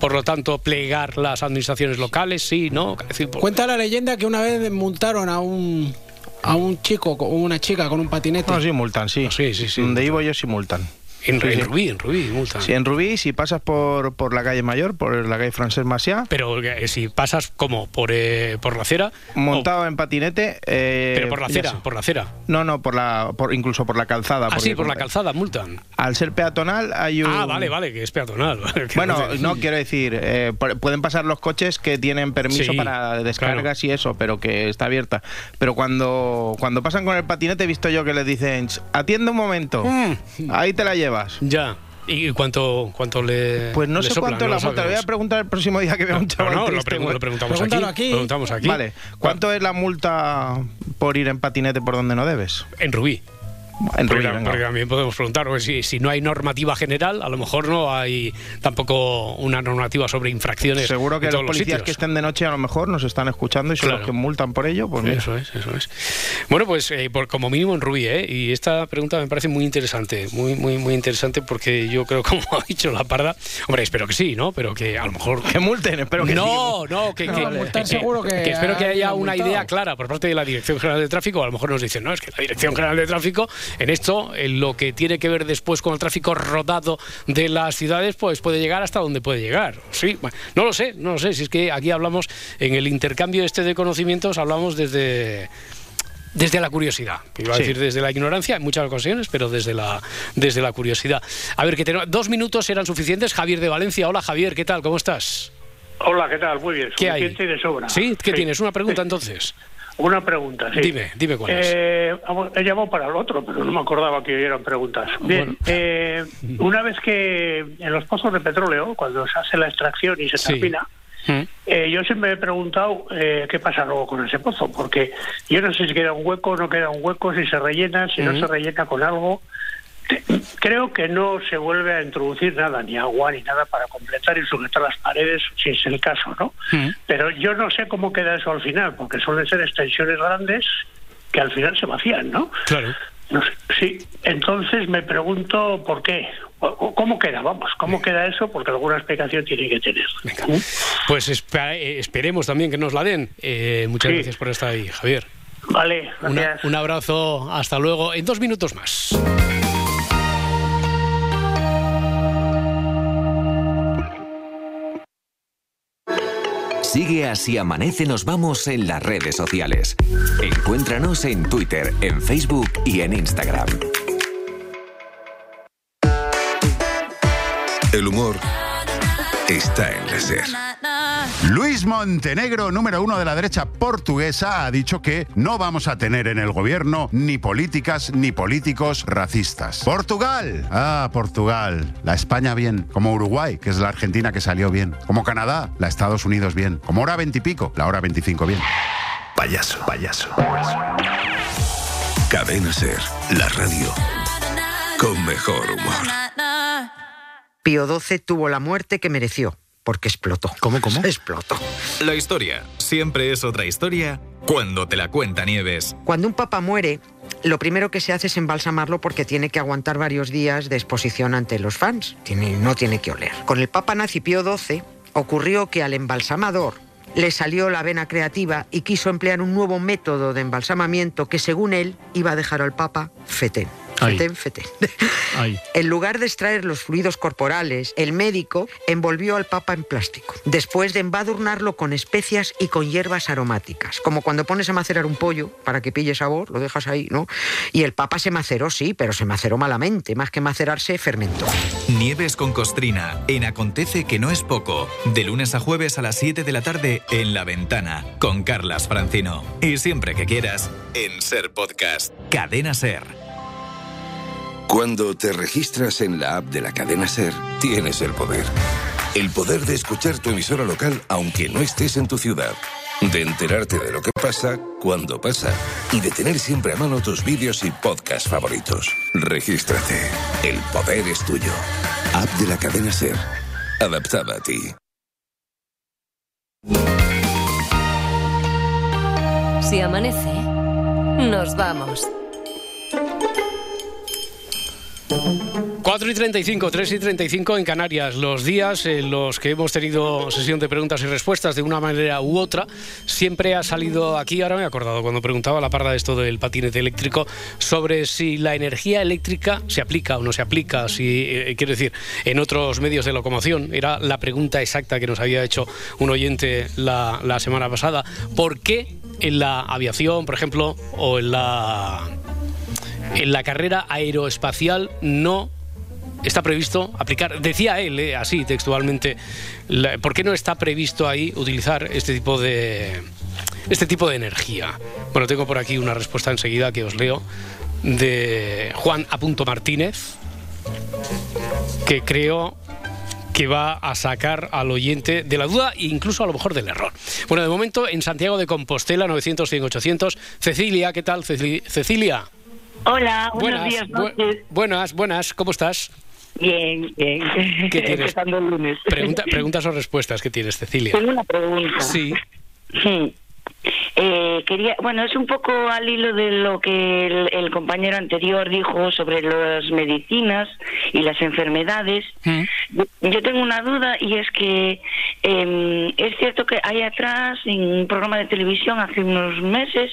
por lo tanto, plegar las administraciones locales, sí, ¿no? Decir, Cuenta la leyenda que una vez multaron a un a un chico o una chica con un patinete. No, sí multan, sí. Sí, sí, sí. Donde vivo yo sí multan. En, Sí, en. Rubí, en Rubí, multa. Sí, en Rubí, si pasas por, por la calle Mayor, por la calle Francés Maciá, Pero eh, si pasas como por, eh, por la acera. montado en patinete. eh, o- pero por la acera, por la acera. No, no, por la, por, incluso por la calzada. Ah, sí, por la calzada multan. Al ser peatonal hay un... Ah, vale, vale, que es peatonal. Bueno, no quiero decir, eh, pu- pueden pasar los coches que tienen permiso Sí, para descargas y eso, pero que está abierta. Pero cuando, cuando pasan con el patinete, he visto yo que les dicen, atiende un momento, Mm. ahí te la llevas. Ya. ¿Y cuánto, cuánto le.? Pues no le sé soplan? cuánto es No la multa, le voy a preguntar el próximo día que vea un chaval no, lo, triste, pregun- güey. lo preguntamos aquí. Preguntamos aquí. Vale, ¿cuánto es la multa por ir en patinete por donde no debes? En Rubí. En Rubí, Porque, venga. porque también podemos preguntar, porque si, si no hay normativa general, a lo mejor no hay tampoco una normativa sobre infracciones. Seguro que en los todos los policías que estén de noche a lo mejor nos están escuchando y son Claro. los que multan por ello. Pues mira. Eso es, eso es. Bueno, pues eh, por, como mínimo en Rubí, ¿eh? Y esta pregunta me parece muy interesante, muy, muy, muy interesante porque yo creo, como ha dicho la parda, hombre, espero que sí, ¿no? Pero que a lo mejor... Que multen, espero que no, no, que, No, que- multar que- seguro que que espero que hay haya un una multado. idea clara por parte de la Dirección General de Tráfico. A lo mejor nos dicen, no, es que la Dirección General de Tráfico, en esto, en lo que tiene que ver después con el tráfico rodado de las ciudades, pues puede llegar hasta donde puede llegar. Sí, bueno, no lo sé, no lo sé. Si es que aquí hablamos, en el intercambio este de conocimientos, hablamos desde desde la curiosidad. Iba a decir desde la ignorancia en muchas ocasiones, pero desde la, desde la curiosidad. A ver, que tenemos, dos minutos eran suficientes. Javier de Valencia. Hola, Javier, ¿qué tal? ¿Cómo estás? Hola, ¿qué tal? Muy bien. ¿Qué hay? suficiente y de sobra. ¿Sí? ¿Qué tienes? ¿Una pregunta entonces? Una pregunta, sí. Dime, dime cuál es. Eh, vamos, he llamado para el otro, pero no me acordaba que eran preguntas. Bien, Bueno. eh, una vez que en los pozos de petróleo, cuando se hace la extracción y se Sí. termina, Mm. eh, yo siempre me he preguntado eh, qué pasa luego con ese pozo, porque yo no sé si queda un hueco, no queda un hueco, si se rellena, si no Ujú. se rellena con algo. Te- Creo que no se vuelve a introducir nada, ni agua ni nada para completar y sujetar las paredes, si es el caso, ¿no? Mm. Pero yo no sé cómo queda eso al final, porque suelen ser extensiones grandes que al final se vacían, ¿no? Claro. No sé, sí, entonces me pregunto por qué, cómo queda, vamos, cómo queda eso, porque alguna explicación tiene que tener. Venga. ¿Mm? Pues eh, esperemos también que nos la den. Eh, muchas Sí. gracias por estar ahí, Javier. Vale, Una- gracias. un abrazo, hasta luego. En dos minutos más. Sigue así amanece nos vamos en las redes sociales. Encuéntranos en Twitter, en Facebook y en Instagram. El humor está en la SER. Luis Montenegro, número uno de la derecha portuguesa, ha dicho que no vamos a tener en el gobierno ni políticas ni políticos racistas. Portugal. Ah, Portugal. La España bien. Como Uruguay, que es la Argentina que salió bien. Como Canadá, la Estados Unidos bien. Como hora veintipico, la hora veinticinco bien. Payaso, payaso. Cadena Ser, la radio con mejor humor. Pío XII tuvo la muerte que mereció, porque explotó. ¿Cómo, cómo? Explotó. La historia siempre es otra historia cuando te la cuenta Nieves. Cuando un papa muere, lo primero que se hace es embalsamarlo porque tiene que aguantar varios días de exposición ante los fans. Tiene- no tiene que oler. Con el papa nazi Pío XII ocurrió que al embalsamador le salió la vena creativa y quiso emplear un nuevo método de embalsamamiento que según él iba a dejar al papa fetén. Fetén, fetén. En lugar de extraer los fluidos corporales, el médico envolvió al papa en plástico, después de embadurnarlo con especias y con hierbas aromáticas, como cuando pones a macerar un pollo para que pille sabor, lo dejas ahí, ¿no? Y el papa se maceró, sí, pero se maceró malamente, más que macerarse, fermentó. Nieves con Costrina en Acontece que no es poco. De lunes a jueves a las 7 de la tarde en La Ventana con Carlas Francino. Y siempre que quieras en Ser Podcast. Cadena Ser. Cuando te registras en la app de la cadena Ser, tienes el poder. El poder de escuchar tu emisora local aunque no estés en tu ciudad. De enterarte de lo que pasa cuando pasa. Y de tener siempre a mano tus vídeos y podcasts favoritos. Regístrate. El poder es tuyo. App de la cadena Ser. Adaptada a ti. Si amanece, nos vamos. 4 y 35, 3 y 35 en Canarias, los días en los que hemos tenido sesión de preguntas y respuestas de una manera u otra, siempre ha salido aquí, ahora me he acordado cuando preguntaba la parda esto del patinete eléctrico, sobre si la energía eléctrica se aplica o no se aplica, si, eh, quiero decir, en otros medios de locomoción, era la pregunta exacta que nos había hecho un oyente la semana pasada, ¿por qué en la aviación, por ejemplo, o en la en la carrera aeroespacial no está previsto aplicar, decía él, eh, así textualmente, ¿por qué no está previsto ahí utilizar este tipo de este tipo de energía? Bueno, tengo por aquí una respuesta enseguida que os leo de Juan A. Martínez, que creo que va a sacar al oyente de la duda e incluso a lo mejor del error. Bueno, de momento en Santiago de Compostela, 900, 100, 800. Cecilia, ¿qué tal, Ceci- Cecilia? Hola, buenos Buenas, días, bu- noches. buenas, buenas, ¿cómo estás? Bien, bien. ¿Qué tienes? Empezando el lunes. Pregunta- preguntas o respuestas que tienes, Cecilia. Tengo una pregunta. Sí. Sí. Eh, quería, bueno, es un poco al hilo de lo que el, el compañero anterior dijo sobre las medicinas y las enfermedades. Yo, yo tengo una duda y es que eh, es cierto que hay atrás en un programa de televisión hace unos meses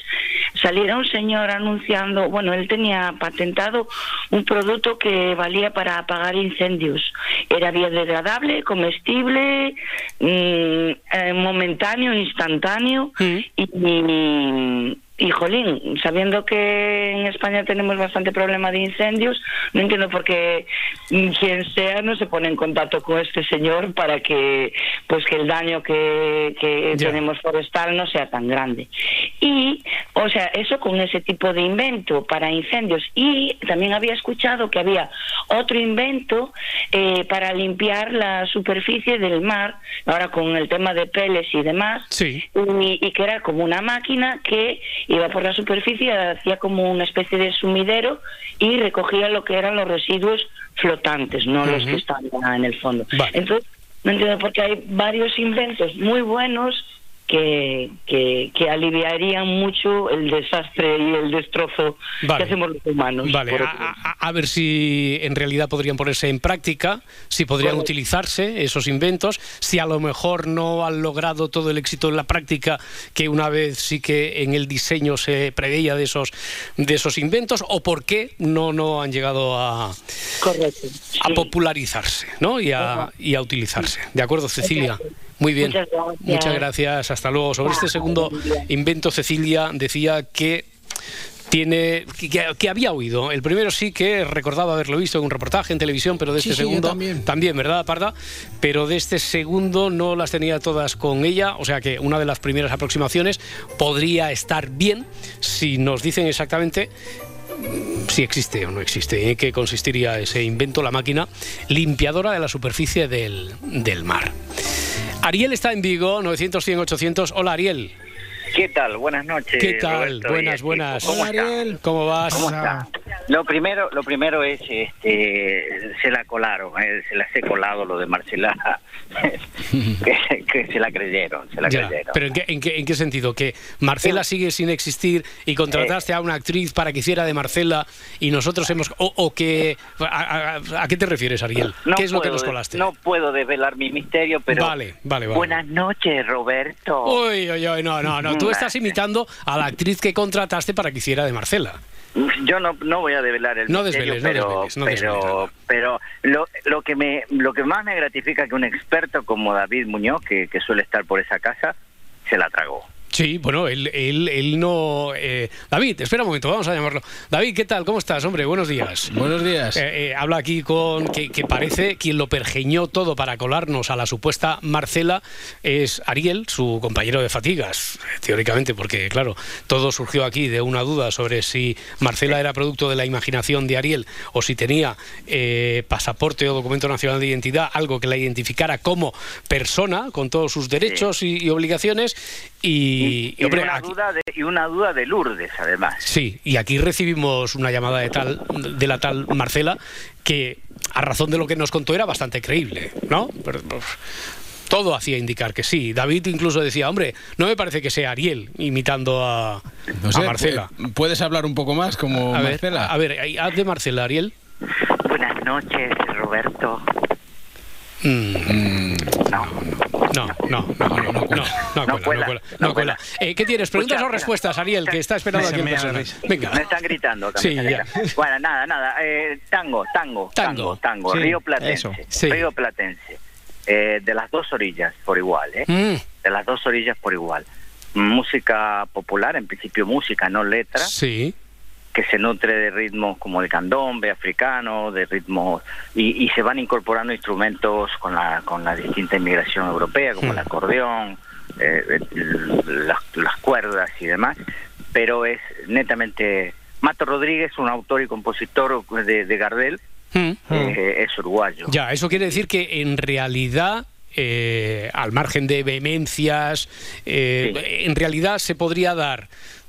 saliera un señor anunciando, bueno, él tenía patentado un producto que valía para apagar incendios. Era biodegradable, comestible, mm, eh, momentáneo, instantáneo y, y, y, jolín, sabiendo que en España tenemos bastante problema de incendios, no entiendo por qué mm, quien sea no se pone en contacto con este señor para que pues que el daño que, que tenemos forestal no sea tan grande. Y, o sea, eso con ese tipo de invento para incendios. Y también había escuchado que había otro invento eh, para limpiar la superficie del mar, ahora con el tema de peles y demás, Sí. y, y que era como una máquina que iba por la superficie, hacía como una especie de sumidero y recogía lo que eran los residuos flotantes, no los que estaban en el fondo. Entonces, no entiendo por qué hay varios inventos muy buenos que, que, que aliviarían mucho el desastre y el destrozo Vale. que hacemos los humanos. Vale, a, a- a ver si en realidad podrían ponerse en práctica, si podrían Correcto. utilizarse esos inventos, si a lo mejor no han logrado todo el éxito en la práctica que una vez sí que en el diseño se preveía de esos de esos inventos o por qué no no han llegado a Correcto. a popularizarse, ¿no? Y a, y a utilizarse. De acuerdo, Cecilia. Muy bien. Muchas gracias. Muchas gracias. Hasta luego. Sobre este segundo invento, Cecilia decía que tiene que, que había oído. El primero sí que recordaba haberlo visto en un reportaje en televisión, pero de Sí, este sí, segundo también. ¿verdad, Parda? Pero de este segundo no las tenía todas con ella, o sea que una de las primeras aproximaciones podría estar bien si nos dicen exactamente si existe o no existe, en qué consistiría ese invento, la máquina limpiadora de la superficie del, del mar. Ariel está en Vigo, 900, 100, 800. Hola, Ariel. ¿Qué tal? Buenas noches. ¿Qué tal? Roberto buenas, buenas. ¿Cómo está? ¿Cómo vas? ¿Cómo está? Lo primero, lo primero es, este, se la colaron, eh, se las he colado lo de Marcela, que, que se la creyeron, se la Ya, creyeron. pero ¿en qué, en, qué, en qué sentido? ¿Que Marcela sigue sin existir y contrataste a una actriz para que hiciera de Marcela y nosotros hemos... o, o que... A, a- ¿a qué te refieres, Ariel? No ¿Qué es lo que nos colaste? No puedo desvelar mi misterio, pero Vale, vale, vale. buenas noches, Roberto. Uy, uy, uy, no, no, no. Tú estás imitando a la actriz que contrataste para que hiciera de Marcela. Yo no, no voy a develar el No desveles, no pero, desveles, no pero, pero lo, lo que me lo que más me gratifica que un experto como David Muñoz, que, que suele estar por esa casa, se la tragó. Sí, bueno, él, él, él no... eh, David, espera un momento, vamos a llamarlo. David, ¿qué tal? ¿Cómo estás, hombre? Buenos días. Buenos días. Eh, eh, habla aquí con que, que parece quien lo pergeñó todo para colarnos a la supuesta Marcela es Ariel, su compañero de fatigas, teóricamente, porque claro, todo surgió aquí de una duda sobre si Marcela era producto de la imaginación de Ariel o si tenía eh, pasaporte o documento nacional de identidad, algo que la identificara como persona con todos sus derechos y, y obligaciones. Y, y, Y, hombre, una aquí- duda de, y una duda de Lourdes, además. Sí, y aquí recibimos una llamada de tal de la tal Marcela que a razón de lo que nos contó era bastante creíble, ¿no? Pero, pues, todo hacía indicar que sí. David incluso decía, hombre, no me parece que sea Ariel imitando a, No sé, a Marcela. pu- ¿Puedes hablar un poco más como A ver, Marcela? a ver, haz de Marcela, Ariel. Buenas noches, Roberto. Mm, no, no, no, no, no, no, no, cuela, no cuela, no cuela. Eh, ¿Qué tienes? ¿Preguntas o respuestas, Ariel? Que está esperando aquí en persona. Venga. Me están gritando. acá, Sí, ya. Bueno, nada, nada. eh, tango, tango, tango, tango. Sí, Río Platense. eso. Sí. Río Platense. Eh, de las dos orillas por igual, ¿eh? Mm. De las dos orillas por igual. Música popular, en principio música, no letra. Sí. Que se nutre de ritmos como el candombe africano, de ritmos y, y se van incorporando instrumentos con la con la distinta inmigración europea, como el acordeón, eh, el- las, las cuerdas y demás, pero es netamente Mato Rodríguez, un autor y compositor de, de Gardel, Mm. eh, es uruguayo. Ya, eso quiere decir que en realidad, eh, al margen de vehemencias, eh, en realidad se podría dar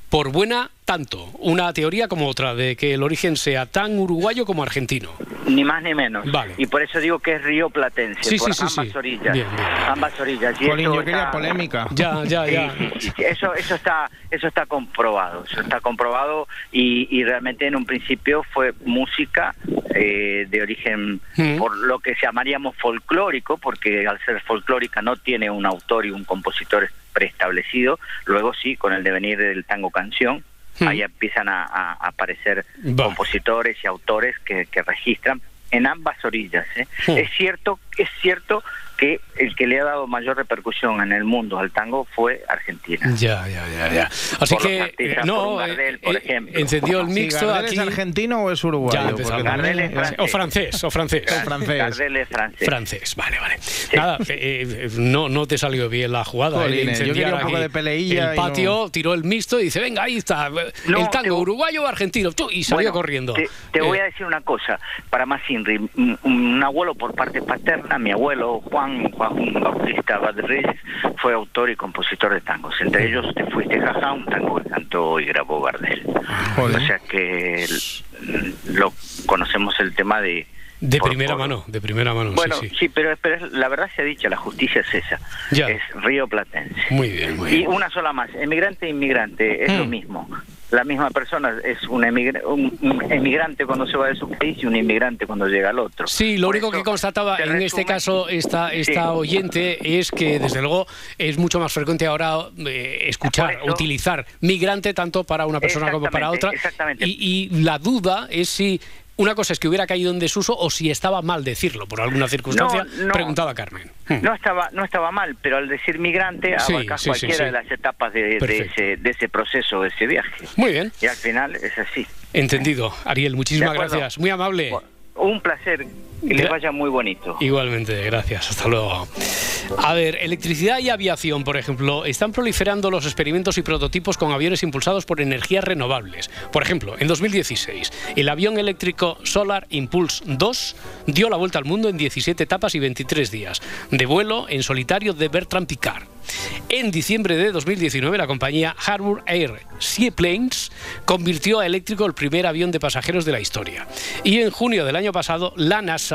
por buena tanto una teoría como otra de que el origen sea tan uruguayo como argentino. Ni más ni menos. Vale. Y por eso digo que es río platense, Sí, por sí, sí, ambas sí. orillas. Bien, bien. Ambas orillas. Eso yo quería está- polémica. Ya, ya, ya. Eso, eso está, eso está comprobado, eso está comprobado y, y realmente en un principio fue música eh, de origen, Mm. por lo que llamaríamos folclórico, porque al ser folclórica no tiene un autor y un compositor preestablecido. Luego sí, con el devenir del tango canción, Mm. ahí empiezan a, aparecer compositores y autores que, que registran en ambas orillas. ¿eh? Mm. Es cierto, es cierto que el que le ha dado mayor repercusión en el mundo al tango fue Argentina. Ya, ya, ya, ya. Así Por que los artistas, eh, no, por Gardel, eh, por eh, ejemplo. encendió el mixto Gardel aquí. es argentino o es uruguayo? Ya Gardel es O francés, o francés. O francés. Gardel es francés. Francés, vale, vale. Nada, eh, eh, no, no te salió bien la jugada. eh, Jolines, yo quería un poco de peleilla El y no- patio tiró el mixto y dice, venga, ahí está, eh, No, el tango, te- uruguayo o argentino, tú, y salió Bueno, corriendo. Te, te Eh, voy a decir una cosa, para más Inri, un, un abuelo por parte paterna, mi abuelo Juan, Juan Bautista Badreyes, fue autor y compositor de tangos. Entre ellos Te fuiste jaja, un tango que cantó y grabó Gardel. O sea que el- lo conocemos el tema de... de por- primera por- mano, de primera mano, Bueno, sí, sí. sí, pero, la verdad se ha dicho, la justicia es esa. Ya. Es Río Platense. Muy bien, muy Y bien. una sola más, emigrante e inmigrante, es lo Mm. mismo. La misma persona es un, un- emigrante cuando se va de su país y un inmigrante cuando llega al otro. Sí, lo Por único que constataba en este caso esta, esta Sí. oyente es que desde luego es mucho más frecuente ahora eh, escuchar, eso- utilizar migrante tanto para una persona como para otra. exactamente. Y, y la duda es si una cosa es que hubiera caído en desuso o si estaba mal decirlo por alguna circunstancia, No, no. preguntaba Carmen. No estaba, no estaba mal, pero al decir migrante Sí, abarca sí, cualquiera sí. de las etapas de, ese, de ese proceso, de ese viaje. Muy bien. Y al final es así. Entendido. Ariel, muchísimas gracias. Muy amable. Un placer. Que les vaya muy bonito. Igualmente, gracias. Hasta luego. A ver, electricidad y aviación, por ejemplo, están proliferando los experimentos y prototipos con aviones impulsados por energías renovables. Por ejemplo, en 2016, el avión eléctrico Solar Impulse 2 dio la vuelta al mundo en 17 etapas y 23 días, de vuelo en solitario de Bertrand Picard. En diciembre de 2019, la compañía Harbour Air Seaplanes convirtió a eléctrico el primer avión de pasajeros de la historia. Y en junio del año pasado, la NASA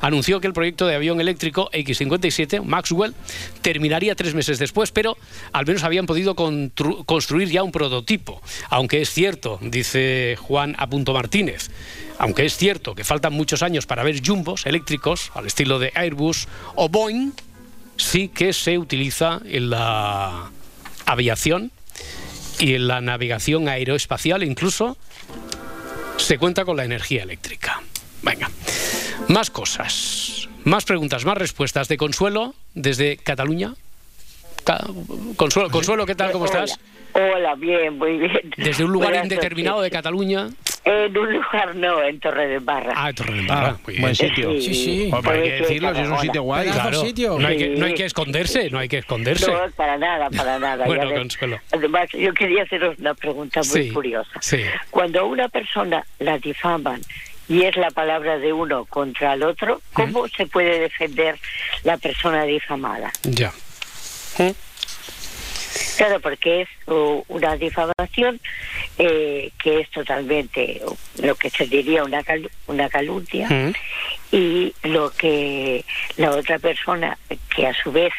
anunció que el proyecto de avión eléctrico X-57 Maxwell terminaría tres meses después, pero al menos habían podido constru- construir ya un prototipo. Aunque es cierto, dice Juan A. Martínez, aunque es cierto que faltan muchos años para ver jumbos eléctricos al estilo de Airbus o Boeing, sí que se utiliza en la aviación y en la navegación aeroespacial incluso se cuenta con la energía eléctrica. Venga, más cosas, más preguntas, más respuestas de Consuelo desde Cataluña. Ca- Consuelo, Consuelo, ¿qué tal? ¿Cómo estás? Hola, bien, muy bien. Desde un lugar Buenas indeterminado de noches. Cataluña. En un lugar no, en Torre de Barra. Ah, Torre de Barra. muy bien. buen sitio. Sí, sí. Hombre, hay que decirlo, si es un sitio guay. Claro, sitio. no hay, que, no hay Sí. que esconderse, no hay que esconderse. No, para nada, para nada. Bueno, Y además- Consuelo. Además, yo quería haceros una pregunta muy Sí, curiosa. sí. Cuando a una persona la difaman y es la palabra de uno contra el otro, ¿cómo se puede defender la persona difamada? Ya. Claro, porque es uh, una difamación eh, que es totalmente lo que se diría una, cal- una calumnia Mm. y lo que la otra persona, que a su vez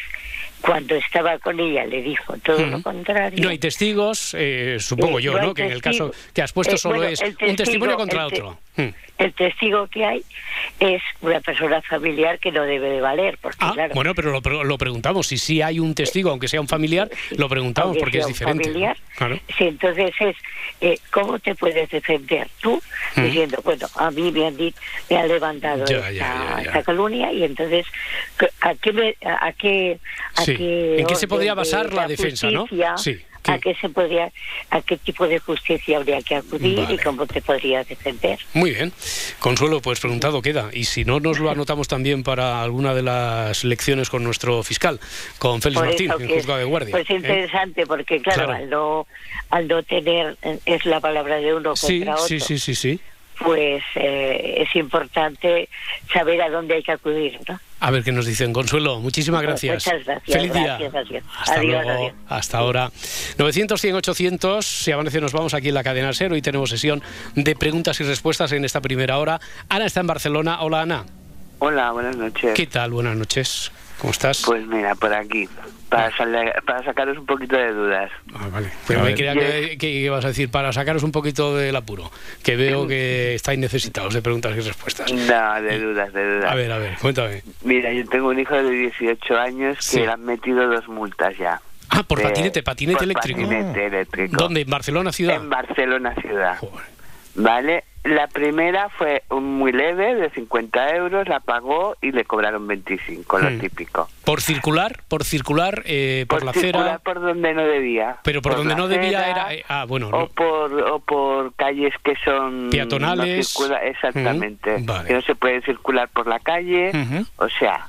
cuando estaba con ella le dijo todo lo Mm. contrario. No hay testigos, eh, supongo Eh, yo, no. Que en el caso que has puesto Eh, solo bueno, es un testimonio contra el te- otro. Mm. El testigo que hay es una persona familiar que no debe de valer, porque Ah, claro, bueno, pero lo, lo preguntamos. Si sí hay un testigo, aunque sea un familiar, lo preguntamos porque es diferente. familiar, Claro. Sí, entonces es, eh, ¿cómo te puedes defender tú Mm. diciendo, bueno, a mí me han, me han levantado Ya, esta, ya, ya, ya. esta calumnia y entonces, ¿a qué, me- a, qué, a Sí. qué ¿En qué se podría basar la defensa, no? justicia, Sí. ¿A qué se podría, a qué tipo de justicia habría que acudir Vale. y cómo te podrías defender? Muy bien. Consuelo, pues preguntado queda. Y si no, nos lo anotamos también para alguna de las lecciones con nuestro fiscal, con Félix Por Martín, en juzgado de guardia. Pues ¿eh? interesante, porque claro, Claro. Al, no, al no tener, eh, es la palabra de uno Sí, contra otro, sí, sí, sí, sí. Pues eh, es importante saber a dónde hay que acudir, ¿no? A ver qué nos dicen. Consuelo, muchísimas gracias. Muchas gracias. Feliz día. gracias. Hasta Adiós, luego. adiós. Hasta ahora. 900, 100, 800. Si amanece, nos vamos aquí en la cadena SER. Hoy tenemos sesión de preguntas y respuestas en esta primera hora. Ana está en Barcelona. Hola, Ana. Hola, buenas noches. ¿Qué tal? Buenas noches. ¿Cómo estás? Pues mira, por aquí, para, para sacaros un poquito de dudas. Ah, vale. Pero me creía que, que ibas a decir para sacaros un poquito del apuro, que veo que estáis necesitados de preguntas y respuestas. No, de dudas, de dudas. A ver, a ver, cuéntame. Mira, yo tengo un hijo de 18 años que Sí. le han metido dos multas ya. Ah, por Eh, patinete, patinete por eléctrico. Patinete eléctrico. ¿Dónde? ¿En Barcelona ciudad? En Barcelona ciudad. Vale, la primera fue muy leve, de 50 euros, la pagó y le cobraron 25, lo Hmm. típico. Por circular, por circular, eh, por, la circular acera. por donde no debía. Pero por, donde no debía acera, era. eh, ah, bueno. o no. por o por calles que son Peatonales. no circula- exactamente vale. que no se puede circular por la calle o sea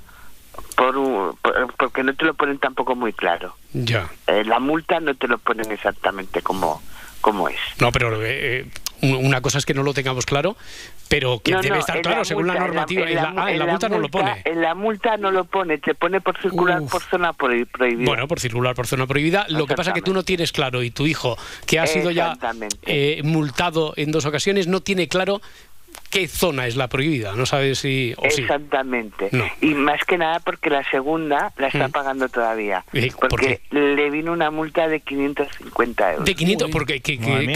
por, un- por- porque no te lo ponen tampoco muy claro Ya. Eh, la multa no te lo ponen exactamente como como es No, pero eh, una cosa es que no lo tengamos claro, pero que No, debe no, estar claro según la multa, en normativa. En la, ah, en la multa no lo pone. en la multa no lo pone te pone por circular por zona prohi- prohibida Bueno, por circular por zona prohibida. Lo que pasa es que tú no tienes claro y tu hijo, que ha sido ya eh, multado en dos ocasiones, no tiene claro qué zona es la prohibida. No sabes si. O sí. Exactamente. No. Y más que nada porque la segunda la está Mm. pagando todavía. ¿Y por Porque le vino una multa de 550 euros. De 500, porque ¿qué,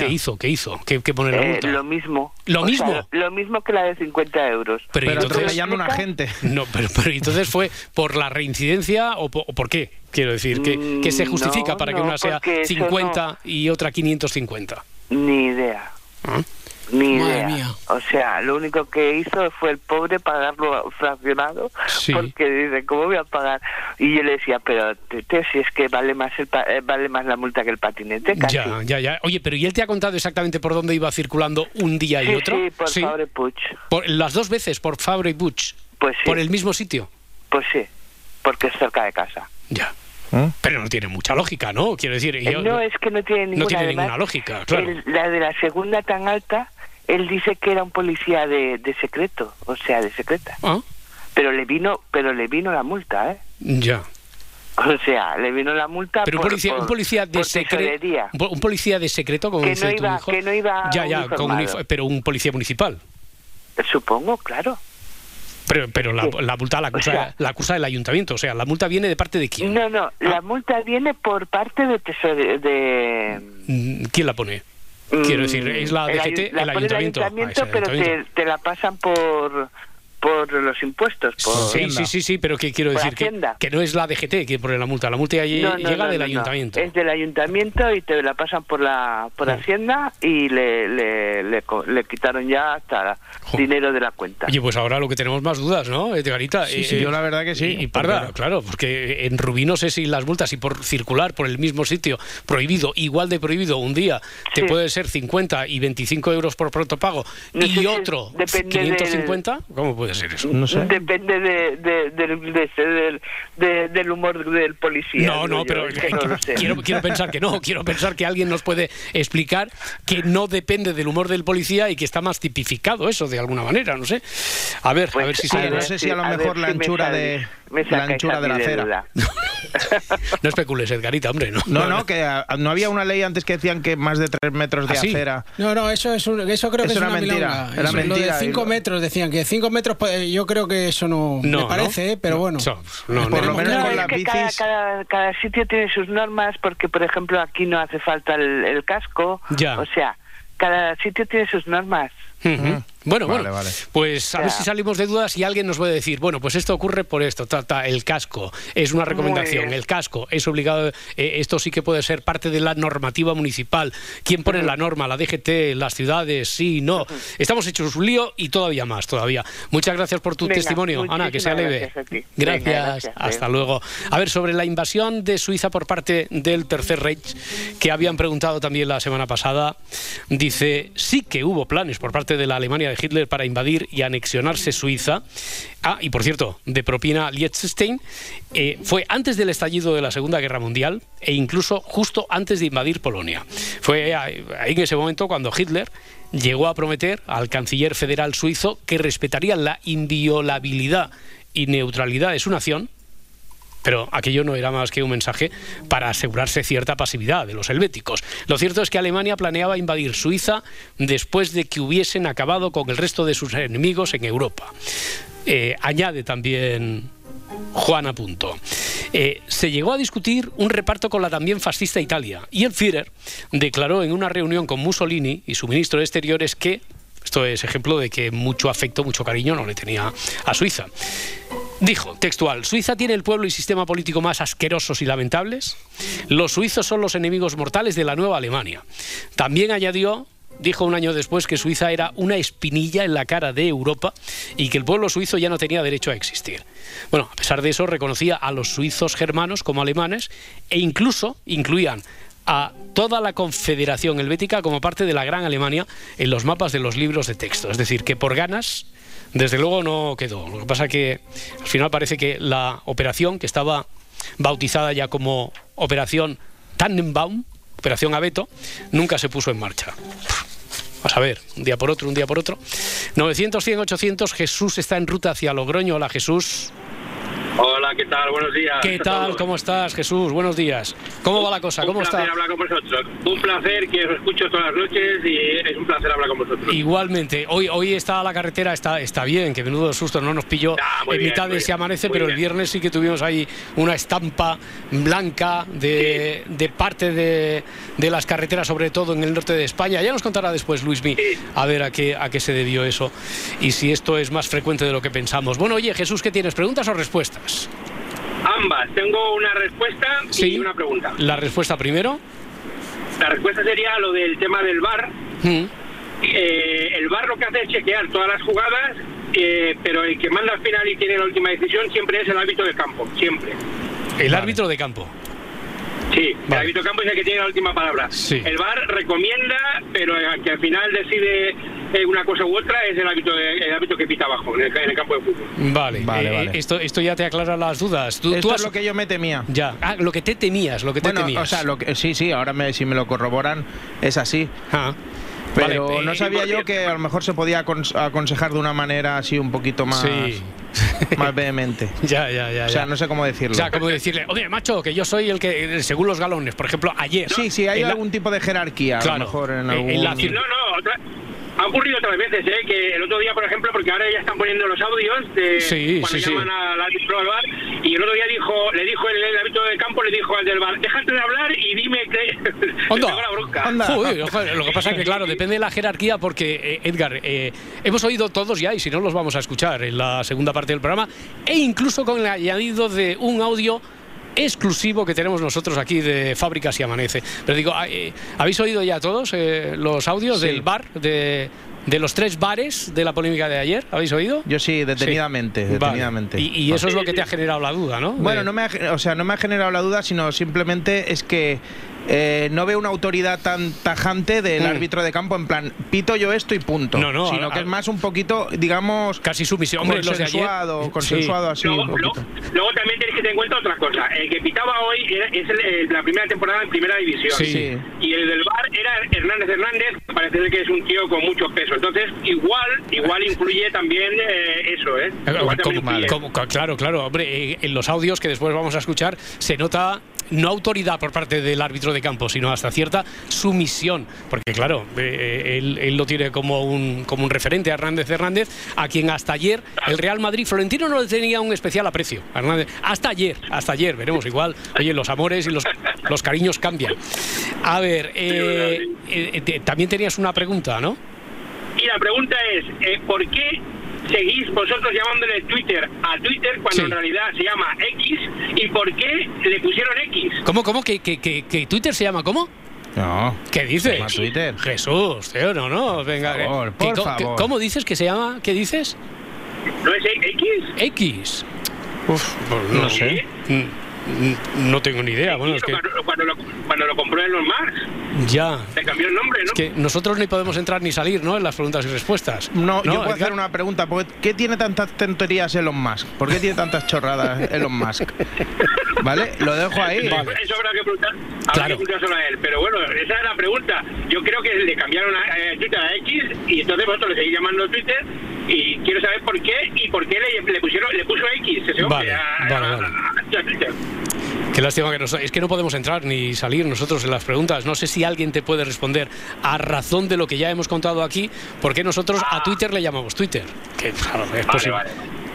hizo? ¿Qué hizo? ¿Qué, qué pone la Eh, lo mismo. ¿Lo O mismo? sea, lo mismo que la de 50 euros. Pero, ¿y entonces- atropellando a una gente. No, pero, pero ¿y entonces fue por la reincidencia o po- o por, qué? Quiero decir, que, que se Mm, justifica no, para que no, una sea porque eso 50 y otra 550. Ni idea. Ah. Ni Madre idea. mía. O sea, lo único que hizo fue el pobre pagarlo fraccionado, Sí. porque dice, ¿cómo voy a pagar? Y yo le decía, pero tete, si es que vale más el pa- eh, vale más la multa que el patinete, casi. Ya, ya, ya. Oye, pero ¿y él te ha contado exactamente por dónde iba circulando un día y Sí, otro? sí, por Fabre Puig. Por- las dos veces, por Fabre y Butch. Pues sí. Por el mismo sitio. Pues sí, porque es cerca de casa. Ya. Pero no tiene mucha lógica, ¿no? Quiero decir, Eh, yo- no, es que no tiene ninguna, no tiene además, ninguna lógica, claro. el- la de la segunda tan alta, él dice que era un policía de, de secreto, o sea, de secreta. Ah. Pero le vino, pero le vino la multa, ¿eh? Ya. O sea, le vino la multa Pero un por, policía, por- un policía de secreto. Un policía de secreto, como Que dice no tu iba- hijo. que no iba Ya, ya, con unif- pero un policía municipal. Supongo, claro. Pero, pero la, la multa la acusa, O sea- la acusa el ayuntamiento. O sea, la multa viene de parte de quién. No, no, Ah. la multa viene por parte de tesore- de Mm, ¿Quién la pone? Quiero decir, ¿es la el DGT, ayu- la el ayuntamiento? Ah, ayuntamiento, el pero ayuntamiento. te, te la pasan por por los impuestos, por Sí, sí, sí, sí, pero que quiero decir que, no es la DGT que pone la multa, la multa No, no, llega no, del no, no. ayuntamiento. Es del ayuntamiento y te la pasan por la por Hacienda y le, le, le, co- le quitaron ya hasta dinero de la cuenta. Oye, pues ahora lo que tenemos más dudas, ¿no, Edgarita? Sí, sí, yo la verdad que sí. Y, y Parda, claro, porque en Rubí no sé si las multas y por circular por el mismo sitio prohibido, igual de prohibido un día, te puede ser 50 y 25 euros por pronto pago y otro depende 550, ¿cómo puede ser eso? Depende de, de- del- de- del- de- del humor del policía. No, no, yo, pero es que no quiero, quiero pensar que no, quiero pensar que alguien nos puede explicar que no depende del humor del policía y que está más tipificado eso de alguna manera, no sé. A ver, a ver si sale. no sé si a lo mejor la anchura de la anchura de la acera. No especules, Edgarita, hombre, ¿no? No, no, que ah, no había una ley antes que decían que más de tres metros de ¿Ah, sí? acera. No, no, eso es un- eso creo que es era una mentira, era Eso, Lo mentira, de y 5 lo- metros decían que 5 metros, pues, yo creo que eso no, No, me parece, ¿no? ¿eh? pero bueno. no, Por lo menos No, con las que cada, bicis. cada, cada sitio tiene sus normas porque, por ejemplo, aquí no hace falta el, el casco. Ya. O sea, cada sitio tiene sus normas. Ujú. Bueno, Vale, bueno, vale. pues a ver si salimos de dudas y alguien nos puede decir, bueno, pues esto ocurre por esto, ta, ta, el casco es una recomendación, el casco es obligado, eh, esto sí que puede ser parte de la normativa municipal. ¿Quién pone la norma? La DGT, las ciudades, sí, no. Estamos hechos un lío y todavía más, todavía. Muchas gracias por tu Venga, testimonio, Ana, que sea leve. gracias a ti. Gracias, Venga, gracias, hasta luego. A ver, sobre la invasión de Suiza por parte del Tercer Reich, que habían preguntado también la semana pasada, dice, sí que hubo planes por parte de la Alemania de Hitler para invadir y anexionarse Suiza. Ah, y por cierto, de propina Liechtenstein, eh, fue antes del estallido de la Segunda Guerra Mundial e incluso justo antes de invadir Polonia. Fue ahí en ese momento cuando Hitler llegó a prometer al canciller federal suizo que respetaría la inviolabilidad y neutralidad de su nación pero aquello no era más que un mensaje para asegurarse cierta pasividad de los helvéticos. Lo cierto es que Alemania planeaba invadir Suiza después de que hubiesen acabado con el resto de sus enemigos en Europa. Eh, añade también Juan a punto. Eh, se llegó a discutir un reparto con la también fascista Italia y el Führer declaró en una reunión con Mussolini y su ministro de Exteriores que, esto es ejemplo de que mucho afecto, mucho cariño no le tenía a Suiza. Dijo, textual, Suiza tiene el pueblo y sistema político más asquerosos y lamentables. Los suizos son los enemigos mortales de la nueva Alemania. También añadió, dijo un año después, que Suiza era una espinilla en la cara de Europa y que el pueblo suizo ya no tenía derecho a existir. Bueno, a pesar de eso, reconocía a los suizos germanos como alemanes e incluso incluían a toda la Confederación Helvética como parte de la Gran Alemania en los mapas de los libros de texto. Es decir, que por ganas, desde luego no quedó. Lo que pasa que al final parece que la operación, que estaba bautizada ya como Operación Tannenbaum, Operación Abeto, nunca se puso en marcha. Vas a ver, un día por otro, un día por otro. 900, 100, 800, Jesús está en ruta hacia Logroño. Hola Jesús. Hola, ¿qué tal? Buenos días. ¿Qué tal? ¿Cómo estás, Jesús? Buenos días. ¿Cómo va la cosa? ¿Cómo un está? placer hablar con vosotros. Un placer que os escucho todas las noches y es un placer hablar con vosotros. Igualmente, hoy, hoy está la carretera, está, está bien, que menudo susto, no nos pilló Ah, en bien, mitad de ese amanece, pero el viernes sí que tuvimos ahí una estampa blanca de, de parte de, de las carreteras, sobre todo en el norte de España. Ya nos contará después Luismi a ver a qué, a qué se debió eso y si esto es más frecuente de lo que pensamos. Bueno, oye, Jesús, ¿qué tienes? ¿Preguntas o respuestas? Ambas. Tengo una respuesta Sí. y una pregunta. La respuesta primero. La respuesta sería lo del tema del bar. Mm. eh, el VAR lo que hace es chequear todas las jugadas, eh, pero el que manda al final y tiene la última decisión siempre es el árbitro de campo, siempre. El árbitro de campo. Sí, el árbitro de campo es el que tiene la última palabra. Sí. El VAR recomienda, pero el que al final decide eh, una cosa u otra es el de- el árbitro que pita abajo, en el, en el campo de fútbol. Vale, Vale, eh, vale. Esto, esto ya te aclara las dudas. Tú, Esto tú es lo que yo me temía. Ya, ah, lo que te temías, lo que te Bueno, temías. o sea, lo que, sí, sí, ahora me, si me lo corroboran es así. Pero Vale, no eh, sabía yo que a lo mejor se podía acons- aconsejar de una manera así un poquito más, Sí. más vehemente. Ya, ya, ya. O sea, ya. no sé cómo decirlo. O sea, como decirle, oye, macho, que yo soy el que, según los galones, por ejemplo, ayer. Sí, sí, hay la- algún tipo de jerarquía, a lo mejor en eh, algún... en la No, no, otra- ha ocurrido otras veces, ¿eh? Que el otro día, por ejemplo, porque ahora ya están poniendo los audios de Sí, cuando sí, sí. llaman al árbitro bar, y el otro día dijo, le dijo el, el árbitro del campo, le dijo al del bar, déjate de hablar y dime que... Pegó la bronca. Lo que pasa es que, claro, depende de la jerarquía, porque, eh, Edgar, eh, hemos oído todos ya, y si no, los vamos a escuchar en la segunda parte del programa, e incluso con el añadido de un audio exclusivo que tenemos nosotros aquí de Fábricas y Amanece. Pero digo, eh, ¿habéis oído ya todos eh, los audios Sí. del bar, de, de los tres bares de la polémica de ayer? ¿Habéis oído? Yo sí, detenidamente, Vale. detenidamente. Y, y eso es lo que te ha generado la duda, ¿no? Bueno, De- no me ha, o sea, no me ha generado la duda, sino simplemente es que eh, no veo una autoridad tan tajante del Mm. árbitro de campo en plan, pito yo esto y punto. No, no, sino a- que es más un poquito, digamos, casi sumisión. Hombre, los consensuado, Sí. consensuado así Luego, un poquito. Luego también tienes que tener en cuenta otra cosa. El que pitaba hoy era- es el- el- la primera temporada en primera división. Sí. Sí. Y el del bar era Hernández Hernández, que parece ser que es un tío con mucho peso. Entonces, igual igual influye también eh, eso, ¿eh? Igual también Como- influye. como- claro, claro, hombre, eh, en los audios que después vamos a escuchar se nota no autoridad por parte del árbitro de campo, sino hasta cierta sumisión, porque claro, eh, él, él lo tiene como un, como un referente a Hernández Hernández, a quien hasta ayer el Real Madrid, Florentino no le tenía un especial aprecio, a Hernández, hasta ayer, hasta ayer, veremos igual, oye, los amores y los, los cariños cambian. A ver, eh, eh, también tenías una pregunta, ¿no? Y la pregunta es, eh, ¿por qué seguís vosotros llamándole Twitter a Twitter cuando Sí. en realidad se llama X? ¿Y por qué le pusieron X? ¿Cómo, cómo? ¿Que, que, que, que Twitter se llama cómo? No. ¿Qué dices? Se llama Twitter. Jesús, tío, no, no, venga. Por favor, eh, por ¿qué- co- favor. ¿Cómo dices que se llama? ¿Qué dices? ¿No es X? X. Uf, pues no, No sé. Mm, No tengo ni idea. Bueno, es que Cuando, cuando lo, cuando lo compró Elon Musk, ya. se cambió el nombre, ¿no? Es que nosotros ni podemos entrar ni salir, ¿no? En las preguntas y respuestas. No, yo puedo Edgar? hacer una pregunta. ¿por ¿Qué tiene tantas tonterías Elon Musk? ¿Por qué tiene tantas chorradas Elon Musk? ¿Vale? Lo dejo ahí. Eso habrá que preguntar, habrá Claro. que preguntárselo a él. Pero bueno, esa es la pregunta. Yo creo que le cambiaron a, eh, Twitter a X y entonces vosotros le seguís llamando Twitter y quiero saber por qué y por qué le, le pusieron le puso X ese hombre Vale, a, vale, a- vale. a. Qué lástima que no, es que no podemos entrar ni salir nosotros en las preguntas. No sé si alguien te puede responder a razón de lo que ya hemos contado aquí, por qué nosotros a Twitter le llamamos Twitter. Que claro, es posible.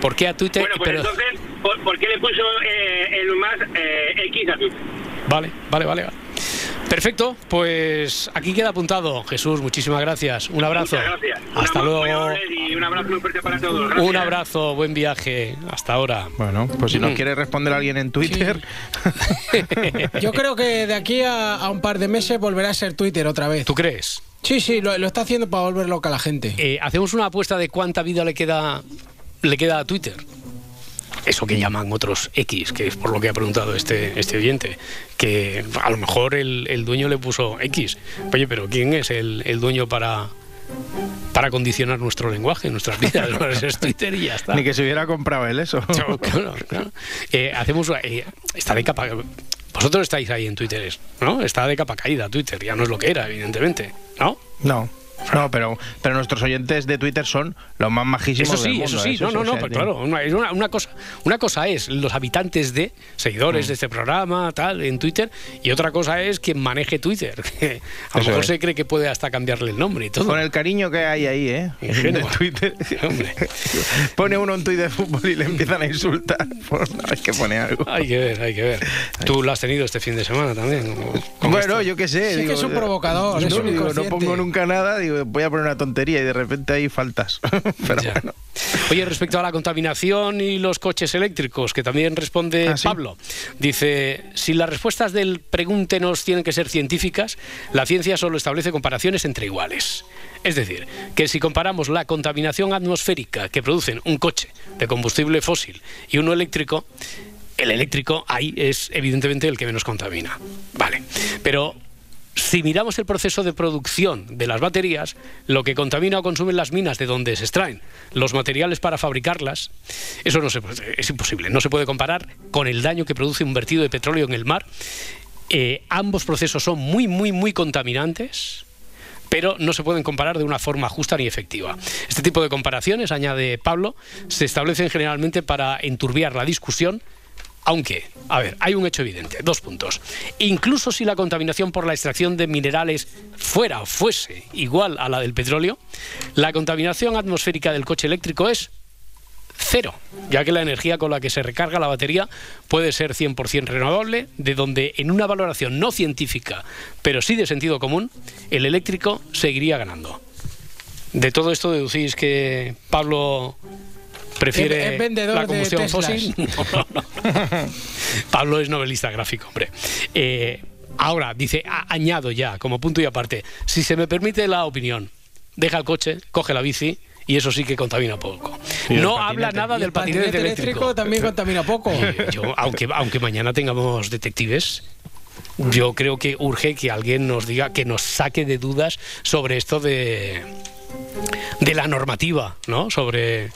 ¿Por qué a Twitter? Bueno, pues Pero- entonces, ¿por, por qué le puso eh, Elon Musk eh, X a Twitter? Vale, vale, vale. vale. Perfecto, pues aquí queda apuntado. Jesús, muchísimas gracias. Un abrazo. Muchas gracias. Hasta luego. Y un abrazo muy fuerte para todos. Gracias. Un abrazo, buen viaje. Hasta ahora. Bueno, pues si nos Mm. quiere responder alguien en Twitter, Yo creo que de aquí a, a un par de meses volverá a ser Twitter otra vez. ¿Tú crees? Sí, sí, lo, lo está haciendo para volver loca a la gente. Eh, Hacemos una apuesta de cuánta vida le queda, le queda a Twitter. Eso que llaman otros X, que es por lo que ha preguntado este, este oyente. Que a lo mejor el, el dueño le puso X. Oye, pero ¿quién es el, el dueño para, para condicionar nuestro lenguaje, nuestras vidas? Pues es Twitter y ya está. ni que se hubiera comprado él eso. Claro, claro. Eh, hacemos eh, está de capa vosotros estáis ahí en Twitter no está de capa caída Twitter ya no es lo que era evidentemente no No. No, pero, pero nuestros oyentes de Twitter son los más majísimos eso sí del mundo. eso sí ¿eh? no no o no sea pues que- claro una, es una, una cosa una cosa es los habitantes de seguidores Mm. de este programa tal en Twitter y otra cosa es quien maneje Twitter que a lo Eso mejor es. se cree que puede hasta cambiarle el nombre y todo Con el cariño que hay ahí, ¿eh? Ingenuo. En Twitter. Hombre. Pone uno un tuit de fútbol y le empiezan a insultar. Pues hay que poner algo. hay que ver hay que ver tú lo has tenido este fin de semana también ¿Cómo Bueno, yo qué sé. Sí que es un provocador, no, es un digo, no pongo nunca nada. Digo, voy a poner una tontería y de repente hay faltas. Pero Ya. bueno. Oye, respecto a la contaminación y los coches eléctricos, que también responde Ah, ¿sí? Pablo, dice, si las respuestas del pregúntenos tienen que ser científicas, la ciencia solo establece comparaciones entre iguales. Es decir, que si comparamos la contaminación atmosférica que producen un coche de combustible fósil y uno eléctrico, el eléctrico ahí es evidentemente el que menos contamina. Vale, pero si miramos el proceso de producción de las baterías, lo que contamina o consumen las minas de donde se extraen los materiales para fabricarlas, eso no se es imposible. No se puede comparar con el daño que produce un vertido de petróleo en el mar. Eh, ambos procesos son muy, muy, muy contaminantes pero no se pueden comparar de una forma justa ni efectiva. Este tipo de comparaciones, añade Pablo, se establecen generalmente para enturbiar la discusión aunque, a ver, hay un hecho evidente, dos puntos. Incluso si la contaminación por la extracción de minerales fuera o fuese igual a la del petróleo, la contaminación atmosférica del coche eléctrico es cero, ya que la energía con la que se recarga la batería puede ser 100% renovable, de donde en una valoración no científica, pero sí de sentido común, el eléctrico seguiría ganando. De todo esto deducís que Pablo prefiere Es- es vendedor la combustión fósil. No, no, no. Pablo es novelista gráfico, hombre. Eh, ahora, dice, a- añado ya, como punto y aparte, si se me permite la opinión, deja el coche, coge la bici y eso sí que contamina poco. Y No habla nada del el patinete, patinete eléctrico. eléctrico también contamina poco. Yo, aunque, aunque mañana tengamos detectives, yo creo que urge que alguien nos diga, que nos saque de dudas sobre esto de, de la normativa, ¿no? Sobre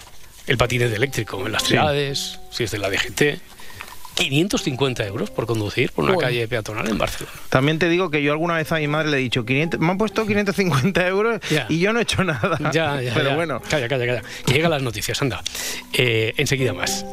el patinete eléctrico en las Sí. ciudades, si es de la DGT. 550 euros por conducir por una calle peatonal en Barcelona. También te digo que yo alguna vez a mi madre le he dicho, 500, me han puesto 550 euros y yo no he hecho nada. Ya, ya, Pero ya. bueno. Calla, calla, calla. Que llegan las noticias, anda. Eh, enseguida más.